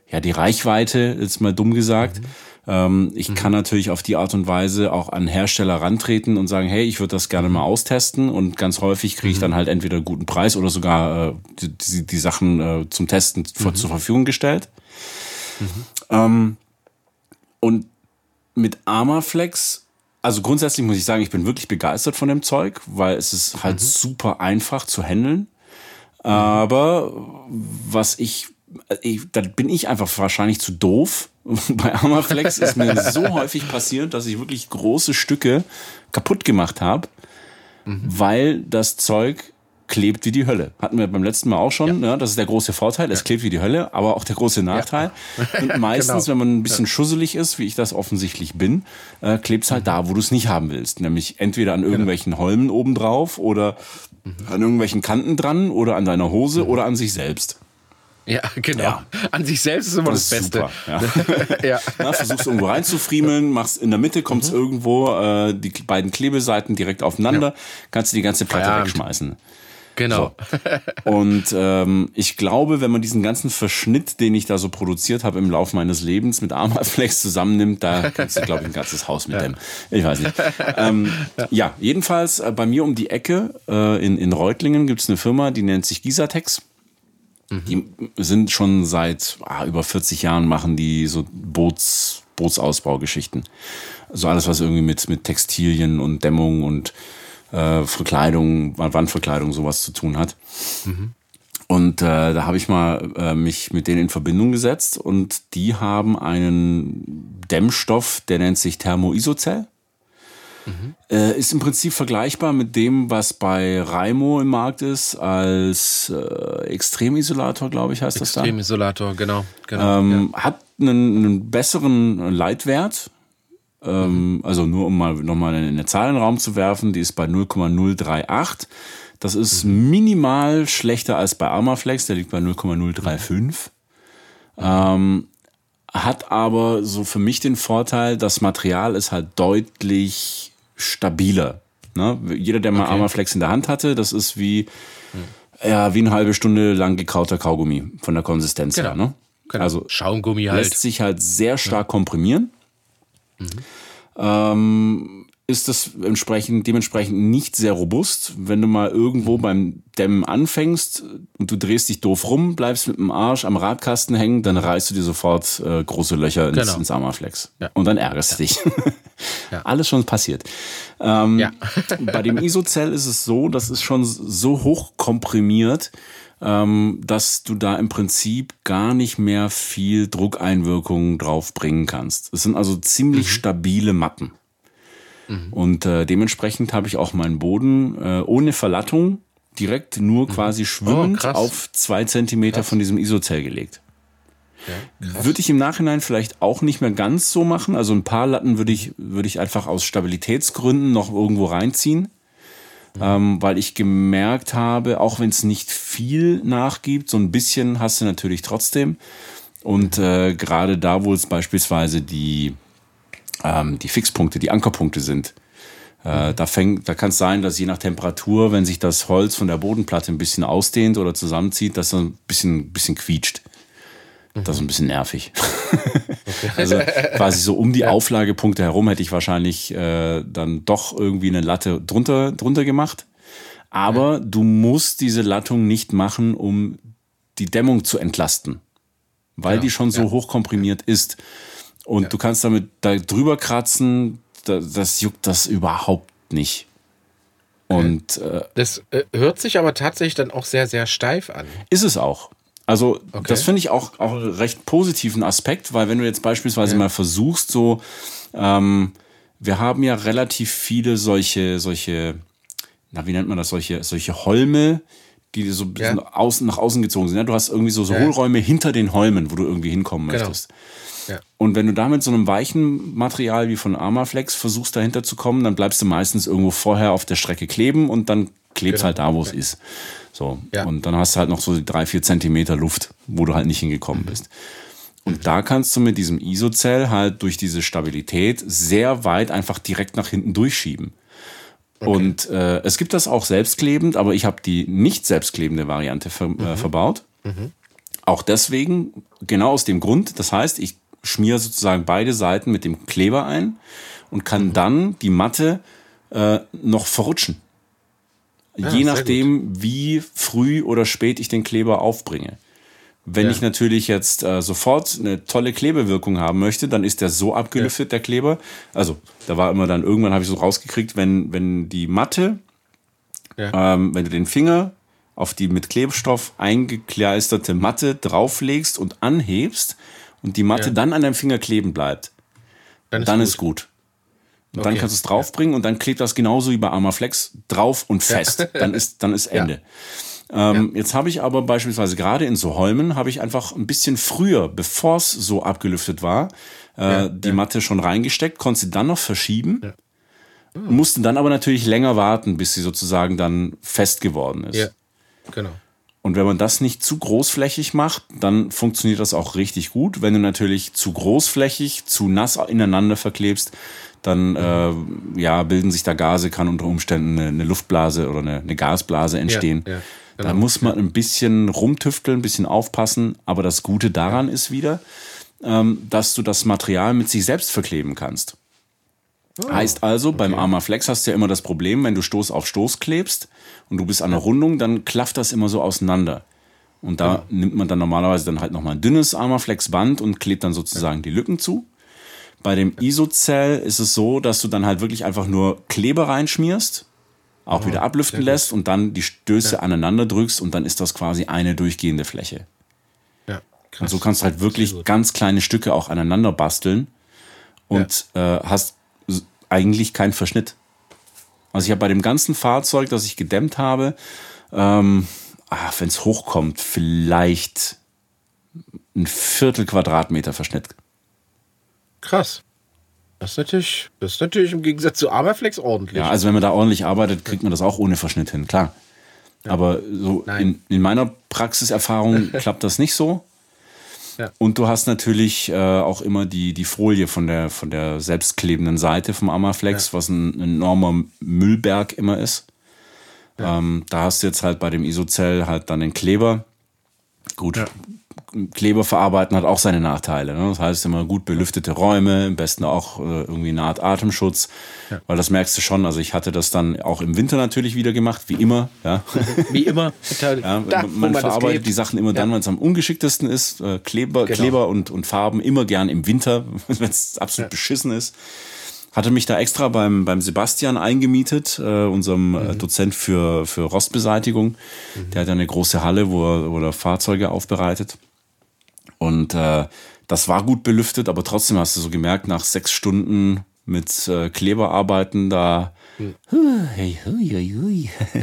Speaker 2: ja, die Reichweite, jetzt mal dumm gesagt. Ähm, ich kann natürlich auf die Art und Weise auch an Hersteller rantreten und sagen, hey, ich würde das gerne mal austesten und ganz häufig kriege ich dann halt entweder einen guten Preis oder sogar äh, die, die, die Sachen äh, zum Testen vor, zur Verfügung gestellt. Ähm, und mit Armaflex, also grundsätzlich muss ich sagen, ich bin wirklich begeistert von dem Zeug, weil es ist halt super einfach zu handeln. Aber was ich, ich, da bin ich einfach wahrscheinlich zu doof. Bei Armaflex ist mir so häufig passiert, dass ich wirklich große Stücke kaputt gemacht habe, weil das Zeug klebt wie die Hölle. Hatten wir beim letzten Mal auch schon. Ja. das ist der große Vorteil. Es klebt wie die Hölle, aber auch der große Nachteil. Und meistens,
Speaker 1: Genau.
Speaker 2: wenn man ein bisschen schusselig ist, wie ich das offensichtlich bin, äh, klebt es halt da, wo du es nicht haben willst. Nämlich entweder an irgendwelchen Holmen obendrauf oder an irgendwelchen Kanten dran oder an deiner Hose oder an sich selbst.
Speaker 1: Ja, genau.
Speaker 2: Ja.
Speaker 1: An sich selbst ist immer das,
Speaker 2: Das ist
Speaker 1: Beste.
Speaker 2: super. Ja.
Speaker 1: Ja.
Speaker 2: Na, versuchst irgendwo reinzufriemeln, machst in der Mitte kommt's irgendwo äh, die beiden Klebeseiten direkt aufeinander, kannst du die ganze Platte
Speaker 1: Feierabend.
Speaker 2: wegschmeißen.
Speaker 1: Genau.
Speaker 2: Und ähm, ich glaube, wenn man diesen ganzen Verschnitt, den ich da so produziert habe im Laufe meines Lebens mit Armaflex zusammennimmt, da kannst du, glaube ich, ein ganzes Haus mit dem. Ich weiß nicht. Ähm, ja. jedenfalls äh, bei mir um die Ecke äh, in, in Reutlingen gibt's eine Firma, die nennt sich Gisatex. Die sind schon seit ah, über 40 Jahren machen die so Boots, Bootsausbaugeschichten. Also alles, was irgendwie mit, mit Textilien und Dämmung und äh, Verkleidung, Wandverkleidung, sowas zu tun hat. Und äh, da habe ich mal äh, mich mit denen in Verbindung gesetzt und die haben einen Dämmstoff, der nennt sich Thermoisocell. Äh, ist im Prinzip vergleichbar mit dem, was bei Raimo im Markt ist, als äh, Extremisolator, glaube ich, heißt das da.
Speaker 1: Extremisolator, genau. genau
Speaker 2: Ähm, Hat einen, einen besseren Leitwert. Ähm, Also nur um mal nochmal in den Zahlenraum zu werfen, die ist bei 0,038. Das ist minimal schlechter als bei Armaflex, der liegt bei 0,035. Ähm, hat aber so für mich den Vorteil, das Material ist halt deutlich stabiler. Ne? Jeder, der mal
Speaker 1: Okay.
Speaker 2: Armaflex in der Hand hatte, das ist wie, ja, wie eine halbe Stunde lang gekauter Kaugummi von der Konsistenz
Speaker 1: Genau.
Speaker 2: her. Ne?
Speaker 1: genau.
Speaker 2: Also
Speaker 1: Schaumgummi halt.
Speaker 2: lässt sich halt sehr stark komprimieren. Ähm, ist das entsprechend, dementsprechend nicht sehr robust. Wenn du mal irgendwo beim Dämmen anfängst und du drehst dich doof rum, bleibst mit dem Arsch am Radkasten hängen, dann reißt du dir sofort äh, große Löcher ins,
Speaker 1: Genau.
Speaker 2: ins Armaflex.
Speaker 1: Ja.
Speaker 2: Und dann ärgerst du dich.
Speaker 1: Ja.
Speaker 2: Alles schon passiert. Ähm,
Speaker 1: Ja.
Speaker 2: bei dem Isozell ist es so, das ist schon so hoch komprimiert, ähm, dass du da im Prinzip gar nicht mehr viel Druckeinwirkung drauf bringen kannst. Es sind also ziemlich
Speaker 1: Mhm.
Speaker 2: stabile Matten. Und äh, dementsprechend habe ich auch meinen Boden äh, ohne Verlattung direkt nur quasi schwimmend
Speaker 1: Oh, krass.
Speaker 2: auf zwei Zentimeter von diesem Isozell gelegt. Würde ich im Nachhinein vielleicht auch nicht mehr ganz so machen. Also ein paar Latten würde ich, würde ich einfach aus Stabilitätsgründen noch irgendwo reinziehen. Ähm, weil ich gemerkt habe, auch wenn es nicht viel nachgibt, so ein bisschen hast du natürlich trotzdem. Und äh, gerade da, wo es beispielsweise die, ähm, die Fixpunkte, die Ankerpunkte sind, äh, da, fängt, da kann es sein, dass je nach Temperatur, wenn sich das Holz von der Bodenplatte ein bisschen ausdehnt oder zusammenzieht, dass so ein bisschen, bisschen quietscht. Das ist ein bisschen nervig. Also quasi so um die Auflagepunkte herum hätte ich wahrscheinlich äh, dann doch irgendwie eine Latte drunter, drunter gemacht. Aber ja. du musst diese Lattung nicht machen, um die Dämmung zu entlasten, weil ja, die schon so ja. hoch komprimiert ist. Und du kannst damit da drüber kratzen, das, das juckt das überhaupt nicht.
Speaker 1: Und äh, das äh, hört sich aber tatsächlich dann auch sehr, sehr steif an.
Speaker 2: Ist es auch. Also okay. das finde ich auch, auch einen recht positiven Aspekt, weil wenn du jetzt beispielsweise ja. mal versuchst, so, ähm, wir haben ja relativ viele solche, solche, na wie nennt man das, solche, solche Holme, die so ein bisschen ja. außen, nach außen gezogen sind. Ja, du hast irgendwie so, so ja. Hohlräume hinter den Holmen, wo du irgendwie hinkommen genau. möchtest. Und wenn du da mit so einem weichen Material wie von Armaflex versuchst, dahinter zu kommen, dann bleibst du meistens irgendwo vorher auf der Strecke kleben und dann klebst genau. halt da, wo es ist. So. Ja. Und dann hast du halt noch so drei, vier Zentimeter Luft, wo du halt nicht hingekommen mhm. bist. Und da kannst du mit diesem Isozell halt durch diese Stabilität sehr weit einfach direkt nach hinten durchschieben. Okay. Und äh, es gibt das auch selbstklebend, aber ich habe die nicht selbstklebende Variante ver äh, mhm. äh, verbaut. Mhm. Auch deswegen, genau aus dem Grund, das heißt, ich schmiere sozusagen beide Seiten mit dem Kleber ein und kann mhm. dann die Matte äh, noch verrutschen. Ja, Je nachdem, wie früh oder spät ich den Kleber aufbringe. Wenn ja. ich natürlich jetzt äh, sofort eine tolle Klebewirkung haben möchte, dann ist der so abgelüftet, ja. der Kleber. Also, da war immer dann, irgendwann habe ich so rausgekriegt, wenn, wenn die Matte, ähm, wenn du den Finger auf die mit Klebstoff eingekleisterte Matte drauflegst und anhebst und die Matte dann an deinem Finger kleben bleibt, dann ist dann gut. Ist gut. Und okay. dann kannst du es draufbringen und dann klebt das genauso wie bei Armaflex drauf und fest. Ja. Dann ist, dann ist Ende. Ja. Ähm, ja. Jetzt habe ich aber beispielsweise gerade in so Holmen habe ich einfach ein bisschen früher, bevor es so abgelüftet war, äh, die Matte schon reingesteckt, konnte sie dann noch verschieben. Oh. Musste dann aber natürlich länger warten, bis sie sozusagen dann fest geworden ist. Ja,
Speaker 1: genau.
Speaker 2: Und wenn man das nicht zu großflächig macht, dann funktioniert das auch richtig gut. Wenn du natürlich zu großflächig, zu nass ineinander verklebst, dann äh, ja, bilden sich da Gase, kann unter Umständen eine, eine Luftblase oder eine, eine Gasblase entstehen. Ja, ja, genau. Da muss man ein bisschen rumtüfteln, ein bisschen aufpassen. Aber das Gute daran ja. ist wieder, ähm, dass du das Material mit sich selbst verkleben kannst. Oh, heißt also, okay. beim Armaflex hast du ja immer das Problem, wenn du Stoß auf Stoß klebst und du bist an der Rundung, dann klafft das immer so auseinander. Und da nimmt man dann normalerweise dann halt nochmal ein dünnes Armaflex-Band und klebt dann sozusagen die Lücken zu. Bei dem Isocell ist es so, dass du dann halt wirklich einfach nur Kleber reinschmierst, auch oh, wieder ablüften lässt und dann die Stöße ja. aneinander drückst und dann ist das quasi eine durchgehende Fläche. Ja, krass. Und so kannst du halt wirklich ganz kleine Stücke auch aneinander basteln und ja. äh, hast eigentlich keinen Verschnitt. Also ich habe bei dem ganzen Fahrzeug, das ich gedämmt habe, ähm, ah, wenn es hochkommt, vielleicht ein Viertel Quadratmeter Verschnitt
Speaker 1: Krass. Das ist natürlich, das ist natürlich im Gegensatz zu Armaflex ordentlich.
Speaker 2: Ja, also wenn man da ordentlich arbeitet, kriegt man das auch ohne Verschnitt hin, klar. Ja. Aber so in, in, meiner Praxiserfahrung klappt das nicht so. Ja. Und du hast natürlich äh, auch immer die, die Folie von der, von der selbstklebenden Seite vom Armaflex, ja. was ein, ein, enormer Müllberg immer ist. Ähm, da hast du jetzt halt bei dem Isocell halt dann den Kleber. Gut, Kleber verarbeiten hat auch seine Nachteile. Ne? Das heißt immer gut belüftete Räume, am besten auch äh, irgendwie eine Art Atemschutz, ja. weil das merkst du schon. Also ich hatte das dann auch im Winter natürlich wieder gemacht, wie immer. Ja.
Speaker 1: Wie immer.
Speaker 2: ja, da, man, man verarbeitet die Sachen immer dann, wenn es am ungeschicktesten ist. Äh, Kleber, genau. Kleber und, und Farben immer gern im Winter, wenn es absolut beschissen ist hatte mich da extra beim, beim Sebastian eingemietet, äh, unserem äh, mhm. Dozent für, für Rostbeseitigung. Mhm. Der hat eine große Halle, wo er, wo er Fahrzeuge aufbereitet. Und äh, das war gut belüftet, aber trotzdem hast du so gemerkt, nach sechs Stunden mit äh, Kleberarbeiten da. Hm. Hui, hui, hui.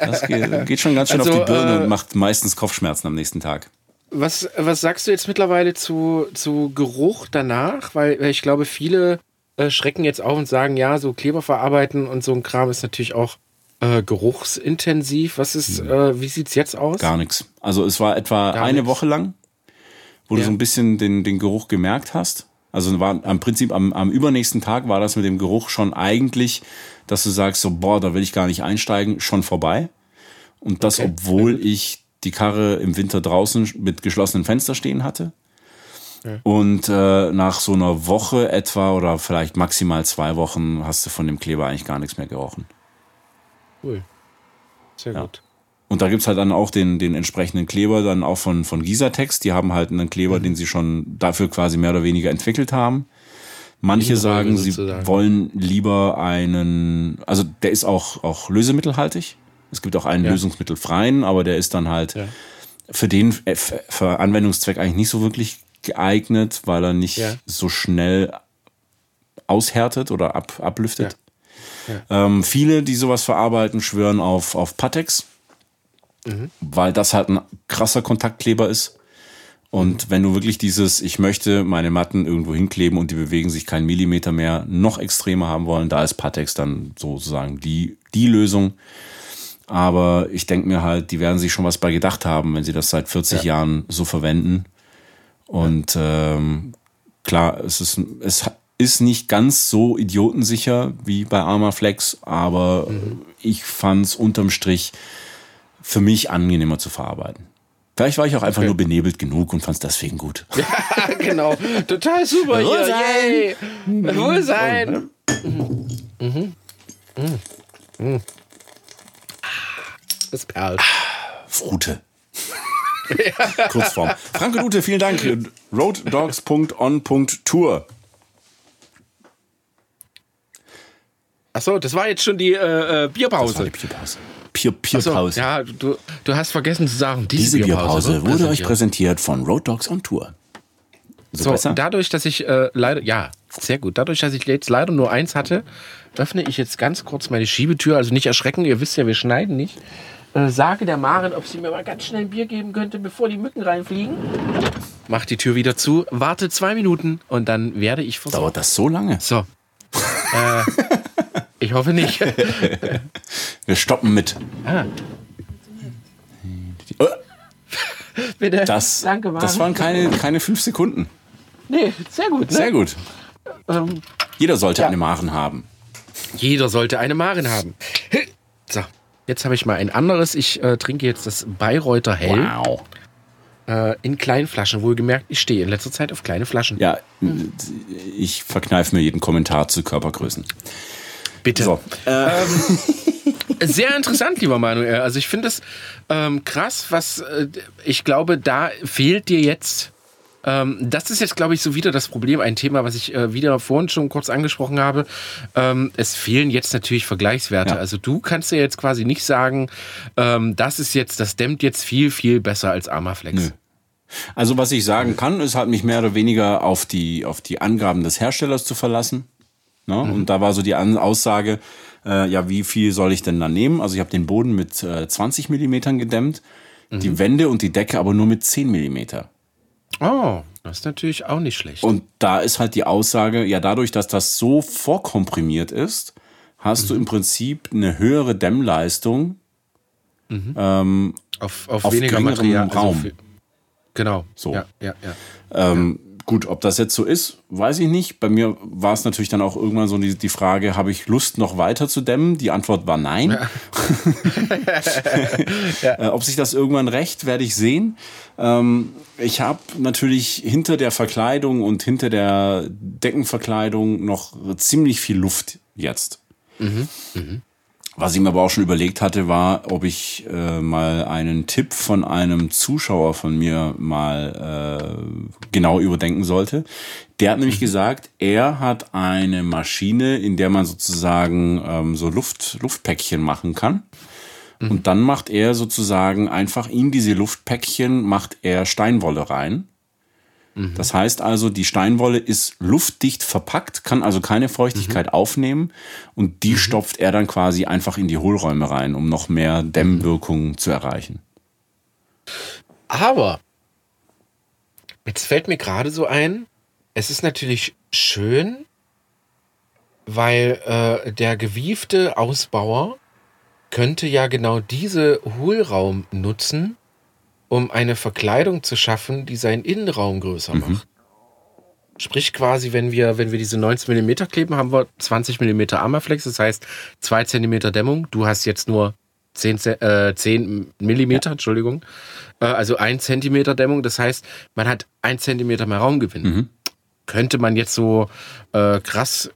Speaker 2: Das geht, geht, schon ganz schön also, auf die Birne äh, und macht meistens Kopfschmerzen am nächsten Tag.
Speaker 1: Was, was sagst du jetzt mittlerweile zu, zu Geruch danach? Weil, weil ich glaube, viele äh, schrecken jetzt auf und sagen, ja, so Kleber verarbeiten und so ein Kram ist natürlich auch äh, geruchsintensiv. Was ist, hm. äh, wie sieht's jetzt aus?
Speaker 2: Gar nichts. Also es war etwa Gar eine nix. Woche lang wo ja. du so ein bisschen den, den Geruch gemerkt hast. Also war am Prinzip am, am übernächsten Tag war das mit dem Geruch schon eigentlich, dass du sagst, so, boah, da will ich gar nicht einsteigen, schon vorbei. Und das, okay. obwohl ich die Karre im Winter draußen mit geschlossenen Fenstern stehen hatte. Und äh, nach so einer Woche etwa oder vielleicht maximal zwei Wochen hast du von dem Kleber eigentlich gar nichts mehr gerochen.
Speaker 1: Cool. Sehr
Speaker 2: Ja.
Speaker 1: gut.
Speaker 2: Und da gibt's halt dann auch den, den entsprechenden Kleber dann auch von, von Gisatex. Die haben halt einen Kleber, den sie schon dafür quasi mehr oder weniger entwickelt haben. Manche sagen, sie wollen lieber einen, also der ist auch, auch lösemittelhaltig. Es gibt auch einen
Speaker 1: Ja.
Speaker 2: lösungsmittelfreien, aber der ist dann halt
Speaker 1: Ja.
Speaker 2: für den äh, für Anwendungszweck eigentlich nicht so wirklich geeignet, weil er nicht
Speaker 1: Ja.
Speaker 2: so schnell aushärtet oder ab, ablüftet. Ähm, viele, die sowas verarbeiten, schwören auf, auf Patex, weil das halt ein krasser Kontaktkleber ist. Und wenn du wirklich dieses, ich möchte meine Matten irgendwo hinkleben und die bewegen sich keinen Millimeter mehr, noch extremer haben wollen, da ist Patex dann sozusagen die, die Lösung. Aber ich denke mir halt, die werden sich schon was bei gedacht haben, wenn sie das seit 40 Jahren so verwenden. Und ähm, klar, es ist, es ist nicht ganz so idiotensicher wie bei Armaflex, aber ich fand es unterm Strich für mich angenehmer zu verarbeiten. Vielleicht war ich auch einfach
Speaker 1: Okay.
Speaker 2: nur benebelt genug und fand es deswegen gut.
Speaker 1: genau. Total super hier.
Speaker 2: Wohlsein.
Speaker 1: Yay. Wohlsein. Das perlt.
Speaker 2: Frute. Kurzform. Franke Lute, vielen Dank. roaddogs.on.tour.
Speaker 1: Achso, das war jetzt schon die äh, äh,
Speaker 2: Das war
Speaker 1: Bierpause.
Speaker 2: die Bierpause. Bier,
Speaker 1: Achso,
Speaker 2: Bierpause.
Speaker 1: ja, du, du hast vergessen zu sagen, diese,
Speaker 2: Diese Bierpause
Speaker 1: wird
Speaker 2: wurde euch präsentiert von Road Dogs on Tour. So,
Speaker 1: So,
Speaker 2: besser?
Speaker 1: dadurch, dass ich äh, leider, ja, sehr gut. Dadurch, dass ich jetzt leider nur eins hatte, öffne ich jetzt ganz kurz meine Schiebetür. Also nicht erschrecken, ihr wisst ja, wir schneiden nicht. Äh, sage der Maren, ob sie mir mal ganz schnell ein Bier geben könnte, bevor die Mücken reinfliegen. Mach die Tür wieder zu, warte zwei Minuten und dann werde ich versorgt.
Speaker 2: Dauert das so lange?
Speaker 1: So. äh, ich hoffe nicht.
Speaker 2: Wir stoppen mit.
Speaker 1: ah, bitte.
Speaker 2: Das,
Speaker 1: Danke, Maren.
Speaker 2: das waren keine, keine fünf Sekunden.
Speaker 1: Nee, sehr gut. Ne?
Speaker 2: Sehr gut.
Speaker 1: Ähm,
Speaker 2: Jeder sollte
Speaker 1: Ja.
Speaker 2: eine Maren haben.
Speaker 1: Jeder sollte eine Marin haben. Jetzt habe ich mal ein anderes. Ich äh, trinke jetzt das Bayreuther Hell
Speaker 2: Wow.
Speaker 1: äh, in kleinen Flaschen. Wohlgemerkt, ich stehe in letzter Zeit auf kleine Flaschen.
Speaker 2: Ja, ich verkneife mir jeden Kommentar zu Körpergrößen.
Speaker 1: Bitte.
Speaker 2: So, äh,
Speaker 1: Sehr interessant, lieber Manuel. Also ich finde es ähm, krass, was äh, ich glaube, da fehlt dir jetzt. Ähm, das ist jetzt, glaube ich, so wieder das Problem, ein Thema, was ich äh, wieder vorhin schon kurz angesprochen habe. Ähm, es fehlen jetzt natürlich Vergleichswerte.
Speaker 2: Ja.
Speaker 1: Also du kannst ja jetzt quasi nicht sagen, ähm, das ist jetzt, das dämmt jetzt viel, viel besser als Armaflex.
Speaker 2: Nö. also was ich sagen kann, ist halt mich mehr oder weniger auf die, auf die Angaben des Herstellers zu verlassen. Ne? Und da war so die An Aussage, äh, ja, wie viel soll ich denn da nehmen? Also ich habe den Boden mit äh, 20 Millimetern gedämmt, die Wände und die Decke aber nur mit 10 Millimeter.
Speaker 1: Oh, das ist natürlich auch nicht schlecht.
Speaker 2: Und da ist halt die Aussage, ja, dadurch, dass das so vorkomprimiert ist, hast du im Prinzip eine höhere Dämmleistung. Ähm,
Speaker 1: auf, auf,
Speaker 2: auf
Speaker 1: weniger Material.
Speaker 2: Raum.
Speaker 1: für- genau.
Speaker 2: So.
Speaker 1: Ja, ja, ja.
Speaker 2: ähm, Gut, ob das jetzt so ist, weiß ich nicht. Bei mir war es natürlich dann auch irgendwann so die, die Frage, habe ich Lust, noch weiter zu dämmen? Die Antwort war nein. Äh, ob sich das irgendwann rächt, werde ich sehen. Ähm, ich habe natürlich hinter der Verkleidung und hinter der Deckenverkleidung noch ziemlich viel Luft jetzt. Was ich mir aber auch schon überlegt hatte, war, ob ich äh, mal einen Tipp von einem Zuschauer von mir mal äh, genau überdenken sollte. Der hat nämlich gesagt, er hat eine Maschine, in der man sozusagen ähm, so Luft, Luftpäckchen machen kann. Und dann macht er sozusagen einfach in diese Luftpäckchen macht er Steinwolle rein. Das heißt also, die Steinwolle ist luftdicht verpackt, kann also keine Feuchtigkeit aufnehmen und die stopft er dann quasi einfach in die Hohlräume rein, um noch mehr Dämmwirkung zu erreichen.
Speaker 1: Aber jetzt fällt mir gerade so ein, es ist natürlich schön, weil äh, der gewiefte Ausbauer könnte ja genau diese Hohlraum nutzen, um eine Verkleidung zu schaffen, die seinen Innenraum größer macht. Sprich quasi, wenn wir, wenn wir diese 19 mm kleben, haben wir 20 mm Armaflex, das heißt 2 cm Dämmung. Du hast jetzt nur 10, Ce- äh, 10 mm, Entschuldigung. Äh, also 1 cm Dämmung, das heißt, man hat 1 cm mehr Raumgewinn. Könnte man jetzt so äh, krass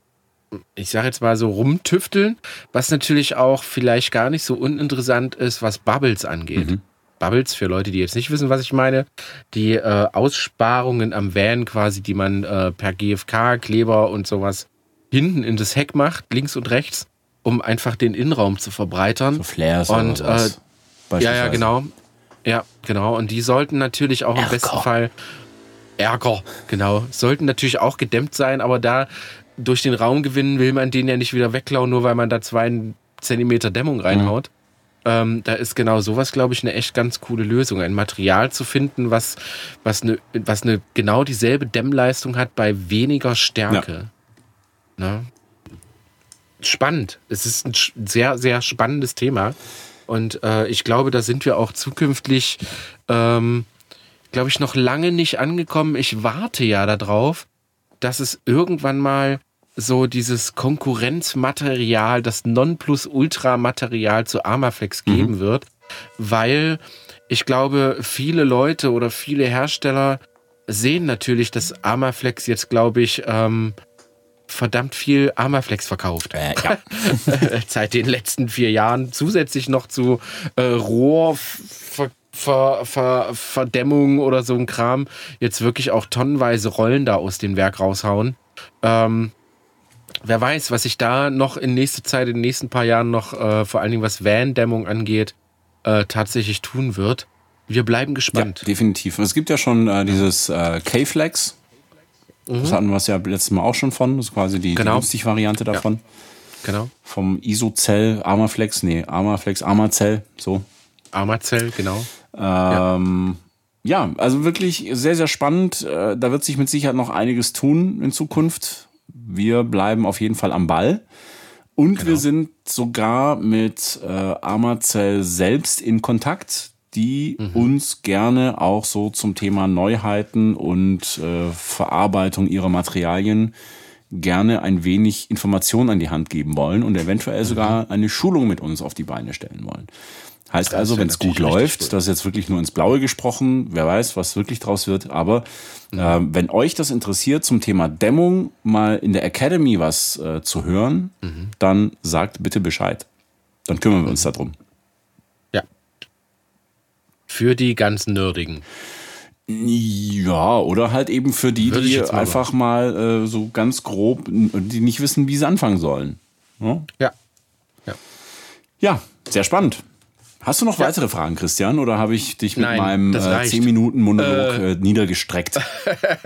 Speaker 1: ich sage jetzt mal so, rumtüfteln, was natürlich auch vielleicht gar nicht so uninteressant ist, was Bubbles angeht. Mhm. Bubbles, für Leute, die jetzt nicht wissen, was ich meine, die äh, Aussparungen am Van quasi, die man äh, per GFK, Kleber und sowas hinten in das Heck macht, links und rechts, um einfach den Innenraum zu verbreitern.
Speaker 2: So Flares
Speaker 1: und, oder was, äh, Ja, ja, genau. Ja, genau. Und die sollten natürlich auch Erker. im besten Fall Ärger, genau, sollten natürlich auch gedämmt sein, aber da durch den Raum gewinnen will man den ja nicht wieder wegklauen, nur weil man da zwei Zentimeter Dämmung reinhaut. Mhm. Ähm, da ist genau sowas, glaube ich, eine echt ganz coole Lösung. Ein Material zu finden, was, was, eine, was eine genau dieselbe Dämmleistung hat bei weniger Stärke. Ja. Ne? Spannend. Es ist ein sehr, sehr spannendes Thema. Und äh, ich glaube, da sind wir auch zukünftig, ähm, glaube ich, noch lange nicht angekommen. Ich warte ja darauf, dass es irgendwann mal so dieses Konkurrenzmaterial, das Nonplusultra-Material zu Armaflex mhm. geben wird, weil ich glaube, viele Leute oder viele Hersteller sehen natürlich, dass Armaflex jetzt, glaube ich, ähm, verdammt viel Armaflex verkauft. Äh, ja. Seit den letzten vier Jahren zusätzlich noch zu äh, Rohr, Ver, Ver, Verdämmung oder so ein Kram jetzt wirklich auch tonnenweise Rollen da aus dem Werk raushauen. Ähm, wer weiß, was sich da noch in nächster Zeit, in den nächsten paar Jahren noch, äh, vor allen Dingen was Van-Dämmung angeht, äh, tatsächlich tun wird. Wir bleiben gespannt.
Speaker 2: Ja, definitiv. Es gibt ja schon äh, dieses äh, K-Flex. Mhm. Das hatten wir es ja letztes Mal auch schon von. Das ist quasi die, genau. die günstig-Variante davon. Ja.
Speaker 1: Genau.
Speaker 2: Vom Isocell Armaflex, nee, Armaflex Armacell, so.
Speaker 1: Armacell, genau.
Speaker 2: Ähm, ja. ja. also wirklich sehr, sehr spannend. Äh, da wird sich mit Sicherheit noch einiges tun in Zukunft. Wir bleiben auf jeden Fall am Ball. Und genau. wir sind sogar mit äh, Amazell selbst in Kontakt, die mhm. uns gerne auch so zum Thema Neuheiten und äh, Verarbeitung ihrer Materialien gerne ein wenig Informationen an die Hand geben wollen und eventuell sogar mhm. eine Schulung mit uns auf die Beine stellen wollen. Heißt also, wenn es gut läuft, gut. das ist jetzt wirklich nur ins Blaue gesprochen, wer weiß, was wirklich draus wird, aber äh, wenn euch das interessiert, zum Thema Dämmung mal in der Academy was äh, zu hören, mhm. dann sagt bitte Bescheid. Dann kümmern wir uns mhm. darum.
Speaker 1: Ja. Für die ganzen Nerdigen.
Speaker 2: Ja, oder halt eben für die, Würde die einfach mal äh, so ganz grob, die nicht wissen, wie sie anfangen sollen.
Speaker 1: Ja. ja.
Speaker 2: Ja, ja sehr spannend. Hast du noch ja. weitere Fragen, Christian, oder habe ich dich mit Nein, meinem äh, 10 Minuten Monolog äh, äh, niedergestreckt?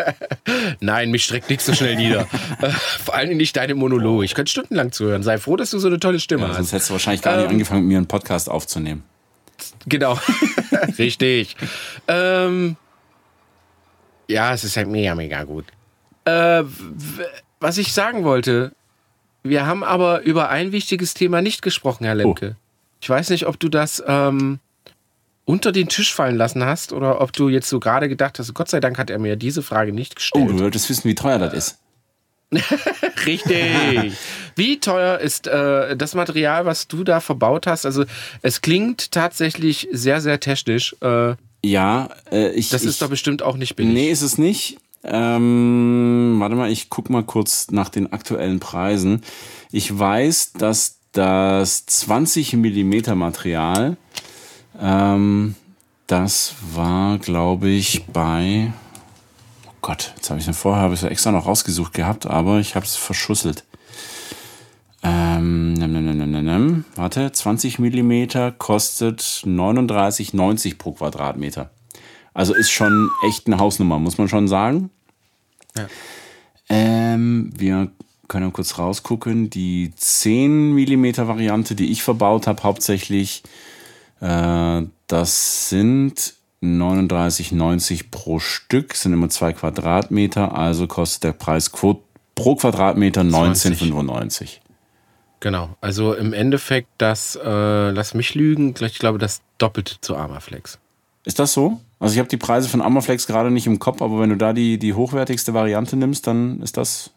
Speaker 1: Nein, mich streckt nicht so schnell nieder. Äh, vor allem nicht deine Monologe. Ich könnte stundenlang zuhören. Sei froh, dass du so eine tolle Stimme ja, hast.
Speaker 2: Sonst hättest du wahrscheinlich gar ähm, nicht angefangen, mit mir einen Podcast aufzunehmen.
Speaker 1: Genau. Richtig. ähm, ja, es ist halt mega, mega gut. Äh, was ich sagen wollte, wir haben aber über ein wichtiges Thema nicht gesprochen, Herr Lemke. Oh. Ich weiß nicht, ob du das ähm, unter den Tisch fallen lassen hast oder ob du jetzt so gerade gedacht hast, Gott sei Dank hat er mir diese Frage nicht gestellt.
Speaker 2: Oh, du wolltest wissen, wie teuer das ist.
Speaker 1: Richtig. Wie teuer ist äh, das Material, was du da verbaut hast? Also es klingt tatsächlich sehr, sehr technisch. Äh,
Speaker 2: ja, äh, ich.
Speaker 1: Das ist
Speaker 2: ich,
Speaker 1: doch bestimmt auch nicht billig.
Speaker 2: Nee, ist es nicht. Ähm, warte mal, ich guck mal kurz nach den aktuellen Preisen. Ich weiß, dass das 20 Millimeter Material, ähm, das war, glaube ich, bei, oh Gott, jetzt habe ich es vorher, habe ich extra noch rausgesucht gehabt, aber ich habe es verschusselt. Ähm, nem, nem, nem, nem, warte, 20 Millimeter kostet 39,90 pro Quadratmeter. Also ist schon echt eine Hausnummer, muss man schon sagen. Ja. Ähm, wir können wir kurz rausgucken. Die 10 mm Variante, die ich verbaut habe, hauptsächlich, äh, das sind 39,90 pro Stück, sind immer zwei Quadratmeter, also kostet der Preis pro Quadratmeter 19,95.
Speaker 1: Genau, also im Endeffekt das, äh, lass mich lügen, ich glaube das doppelt zu Armaflex.
Speaker 2: Ist das so? Also ich habe die Preise von Armaflex gerade nicht im Kopf, aber wenn du da die, die hochwertigste Variante nimmst, dann ist das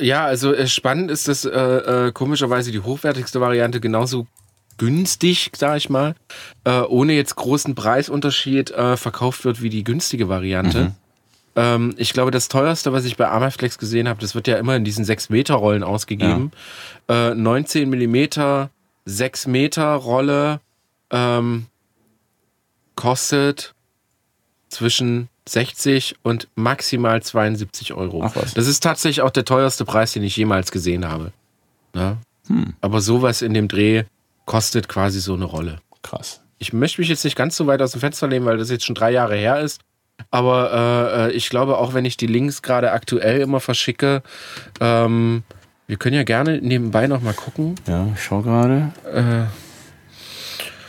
Speaker 1: ja, also äh, spannend ist, dass äh, äh, komischerweise die hochwertigste Variante genauso günstig, sag ich mal, äh, ohne jetzt großen Preisunterschied äh, verkauft wird wie die günstige Variante. Mhm. Ähm, ich glaube, das teuerste, was ich bei Armaflex gesehen habe, das wird ja immer in diesen 6-Meter-Rollen ausgegeben. Ja. Äh, 19 Millimeter, 6 Meter Rolle ähm, kostet zwischen 60 und maximal 72 Euro. Ach was. Das ist tatsächlich auch der teuerste Preis, den ich jemals gesehen habe. Ja? Hm. Aber sowas in dem Dreh kostet quasi so eine Rolle.
Speaker 2: Krass.
Speaker 1: Ich möchte mich jetzt nicht ganz so weit aus dem Fenster lehnen, weil das jetzt schon drei Jahre her ist. Aber äh, äh ich glaube, auch wenn ich die Links gerade aktuell immer verschicke, ähm, wir können ja gerne nebenbei noch mal gucken.
Speaker 2: Ja, ich schau gerade. Äh,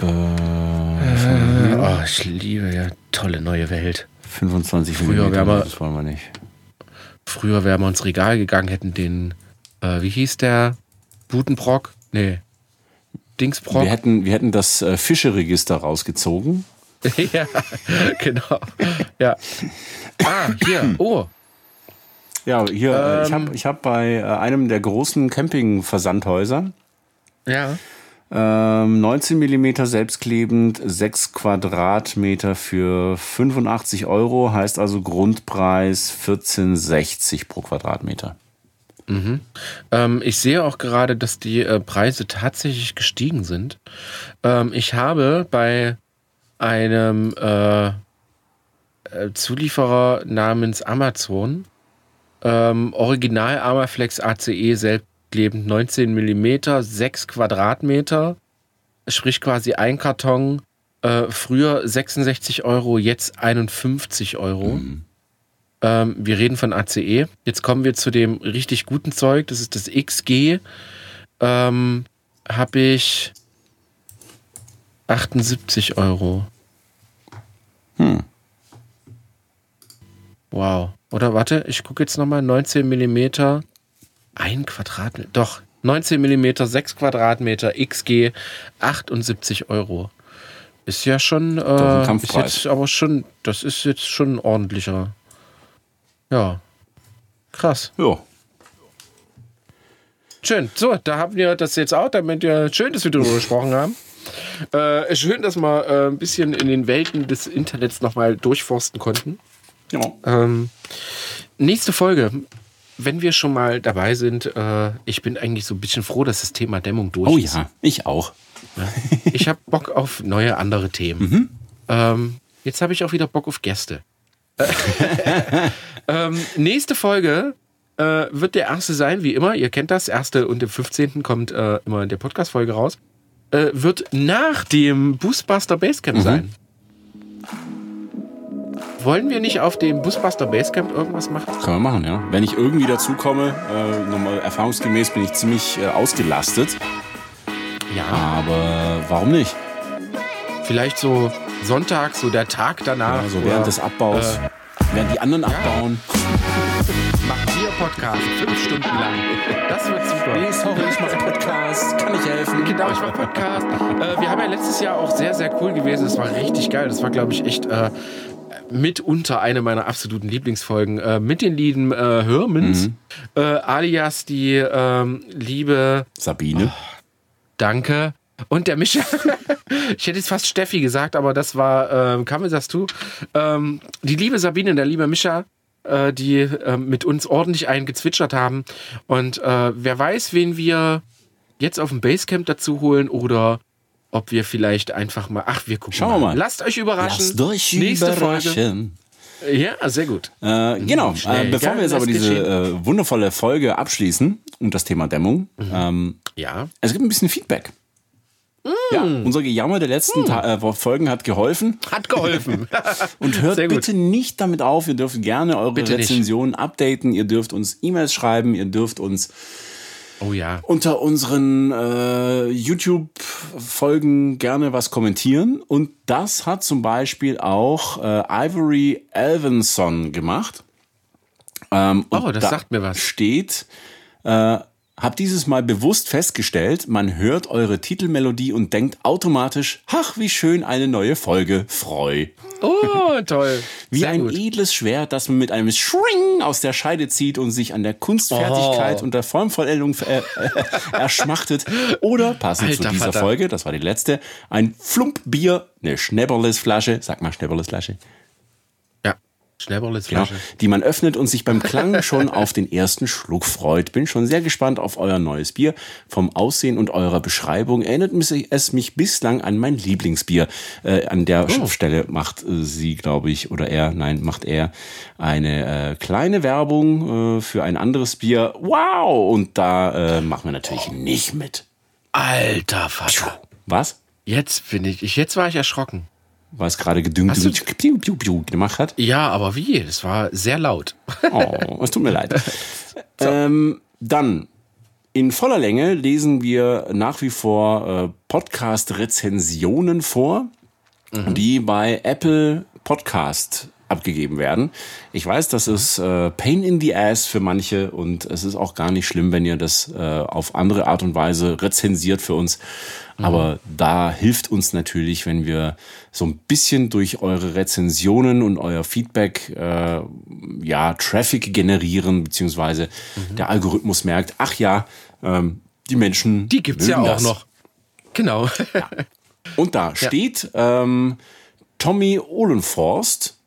Speaker 1: äh, oh, ich liebe ja tolle neue Welt.
Speaker 2: 25
Speaker 1: Früher wären wir,
Speaker 2: das wollen wir nicht.
Speaker 1: Früher wären wir ins Regal gegangen, hätten den, äh, wie hieß der? Butenbrock? Nee. Dingsbrock.
Speaker 2: Wir hätten, wir hätten das äh, Fischeregister rausgezogen.
Speaker 1: ja, genau. Ja. Ah, hier. Oh.
Speaker 2: Ja, hier, ähm, ich habe ich hab bei äh, einem der großen Camping-Versandhäuser.
Speaker 1: Ja.
Speaker 2: Ähm, 19 mm selbstklebend, 6 Quadratmeter für 85 Euro, heißt also Grundpreis 14,60 pro Quadratmeter.
Speaker 1: Mhm. Ähm, ich sehe auch gerade, dass die äh, Preise tatsächlich gestiegen sind. Ähm, ich habe bei einem äh, äh Zulieferer namens Amazon ähm, Original Armaflex ACE selbst lebend 19 mm, 6 Quadratmeter, sprich quasi ein Karton. Äh, früher 66 Euro, jetzt 51 Euro. Mhm. Ähm, wir reden von ACE. Jetzt kommen wir zu dem richtig guten Zeug. Das ist das XG. Ähm, Habe ich 78 Euro. Hm. Wow. Oder warte, ich gucke jetzt nochmal. 19 Millimeter. Ein Quadratmeter. Doch, 19 mm, 6 Quadratmeter, XG, 78 Euro. Ist ja schon, äh, ist jetzt aber schon, das ist jetzt schon ein ordentlicher. Ja. Krass.
Speaker 2: Ja.
Speaker 1: Schön. So, da haben wir das jetzt auch, damit wir schön, dass wir darüber gesprochen haben. Äh, schön, dass wir äh, ein bisschen in den Welten des Internets nochmal durchforsten konnten.
Speaker 2: Ja.
Speaker 1: Ähm, nächste Folge wenn wir schon mal dabei sind, äh, ich bin eigentlich so ein bisschen froh, dass das Thema Dämmung durch
Speaker 2: oh
Speaker 1: ist.
Speaker 2: Oh ja, ich auch.
Speaker 1: Ich habe Bock auf neue andere Themen. Mhm. Ähm, jetzt habe ich auch wieder Bock auf Gäste. ähm, nächste Folge äh, wird der erste sein, wie immer. Ihr kennt das. Erste und im 15. kommt äh, immer in der Podcast-Folge raus. Äh, wird nach dem Boostbuster Basecamp mhm. sein. Wollen wir nicht auf dem Busbuster Basecamp irgendwas machen?
Speaker 2: Können wir machen, ja. Wenn ich irgendwie dazu komme, äh, nochmal erfahrungsgemäß bin ich ziemlich äh, ausgelastet.
Speaker 1: Ja.
Speaker 2: Aber warum nicht?
Speaker 1: Vielleicht so Sonntag, so der Tag danach.
Speaker 2: Ja, so während oder, des Abbaus. Äh, während die anderen ja. abbauen.
Speaker 1: Machen wir Podcast, fünf Stunden lang. Das wird super.
Speaker 2: Nee, sorry, ich mache Podcast. Kann ich helfen?
Speaker 1: Genau, ich mache Podcast. Äh, wir haben ja letztes Jahr auch sehr, sehr cool gewesen. Das war richtig geil. Das war, glaube ich, echt äh, mitunter eine meiner absoluten Lieblingsfolgen äh, mit den Lieden äh, Hörmens, mhm. äh, alias die ähm, liebe
Speaker 2: Sabine. Oh,
Speaker 1: danke. Und der Micha, ich hätte jetzt fast Steffi gesagt, aber das war, ähm, Kamme, sagst du, ähm, die liebe Sabine, der liebe Micha, äh, die äh, mit uns ordentlich eingezwitschert haben. Und äh, wer weiß, wen wir jetzt auf dem Basecamp dazu holen oder ob wir vielleicht einfach mal. Ach, wir gucken
Speaker 2: Schauen wir mal.
Speaker 1: Lasst euch überraschen.
Speaker 2: Lasst euch Nächste überraschen.
Speaker 1: Folge. Ja, sehr gut.
Speaker 2: Äh, genau. Äh, bevor ja, wir jetzt aber diese äh, wundervolle Folge abschließen und das Thema Dämmung, mhm. ähm,
Speaker 1: ja.
Speaker 2: es gibt ein bisschen Feedback. Mm. Ja, unser Gejammer der letzten mm. äh, Folgen hat geholfen.
Speaker 1: Hat geholfen.
Speaker 2: und hört bitte nicht damit auf. Ihr dürft gerne eure bitte Rezensionen nicht. updaten. Ihr dürft uns E-Mails schreiben. Ihr dürft uns
Speaker 1: Oh ja.
Speaker 2: Unter unseren äh, YouTube-Folgen gerne was kommentieren. Und das hat zum Beispiel auch äh, Ivory Elvenson gemacht.
Speaker 1: Ähm, oh, das da sagt mir was.
Speaker 2: Steht, äh, hab dieses Mal bewusst festgestellt, man hört eure Titelmelodie und denkt automatisch, ach, wie schön eine neue Folge, Freu.
Speaker 1: Oh, toll.
Speaker 2: wie Sehr ein gut. edles Schwert, das man mit einem Schwing aus der Scheide zieht und sich an der Kunstfertigkeit oh. und der Formvollendung äh, äh, erschmachtet. Oder, passend Alter, zu dieser Vater. Folge, das war die letzte, ein Flumpbier, eine Schnäpperlesflasche, sag mal Schnäpperlesflasche. Genau, die man öffnet und sich beim Klang schon auf den ersten Schluck freut. Bin schon sehr gespannt auf euer neues Bier. Vom Aussehen und eurer Beschreibung erinnert es mich bislang an mein Lieblingsbier. Äh, an der oh. Stelle macht äh, sie, glaube ich, oder er, nein, macht er eine äh, kleine Werbung äh, für ein anderes Bier. Wow! Und da äh, machen wir natürlich oh. nicht mit.
Speaker 1: Alter Vater.
Speaker 2: Was?
Speaker 1: Jetzt bin ich, ich, jetzt war ich erschrocken
Speaker 2: weil es gerade gedüngt und gemacht hat.
Speaker 1: Ja, aber wie? Das war sehr laut.
Speaker 2: Oh, es tut mir leid. so. ähm, dann, in voller Länge lesen wir nach wie vor äh, Podcast-Rezensionen vor, mhm. die bei Apple Podcast abgegeben werden. Ich weiß, das ist äh, Pain in the Ass für manche und es ist auch gar nicht schlimm, wenn ihr das äh, auf andere Art und Weise rezensiert für uns. Mhm. Aber da hilft uns natürlich, wenn wir so ein bisschen durch eure Rezensionen und euer Feedback äh, ja Traffic generieren, beziehungsweise mhm. der Algorithmus merkt, ach ja, ähm, die Menschen.
Speaker 1: Die gibt's ja auch das. noch. Genau.
Speaker 2: Ja. Und da steht ähm, Tommy Ohlenforst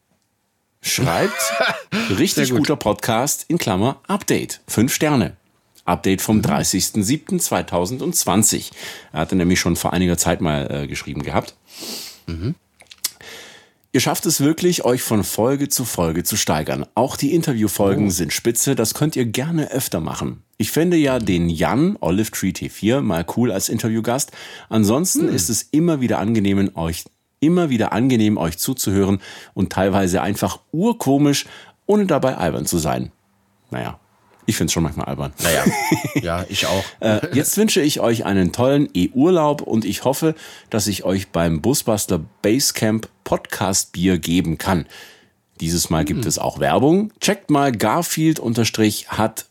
Speaker 2: schreibt, richtig gut. guter Podcast in Klammer Update. Fünf Sterne. Update vom 30.07.2020. Er hatte nämlich schon vor einiger Zeit mal äh, geschrieben gehabt. Mhm. Ihr schafft es wirklich, euch von Folge zu Folge zu steigern. Auch die Interviewfolgen oh. sind spitze, das könnt ihr gerne öfter machen. Ich fände ja den Jan, Olive Tree T4, mal cool als Interviewgast. Ansonsten mhm. ist es immer wieder angenehm, euch immer wieder angenehm, euch zuzuhören und teilweise einfach urkomisch, ohne dabei albern zu sein. Naja, ich finde es schon manchmal albern.
Speaker 1: Naja, ja, ich auch.
Speaker 2: äh, jetzt wünsche ich euch einen tollen E-Urlaub und ich hoffe, dass ich euch beim Busbuster Basecamp Podcast Bier geben kann. Dieses Mal gibt hm. es auch Werbung. Checkt mal Garfield hat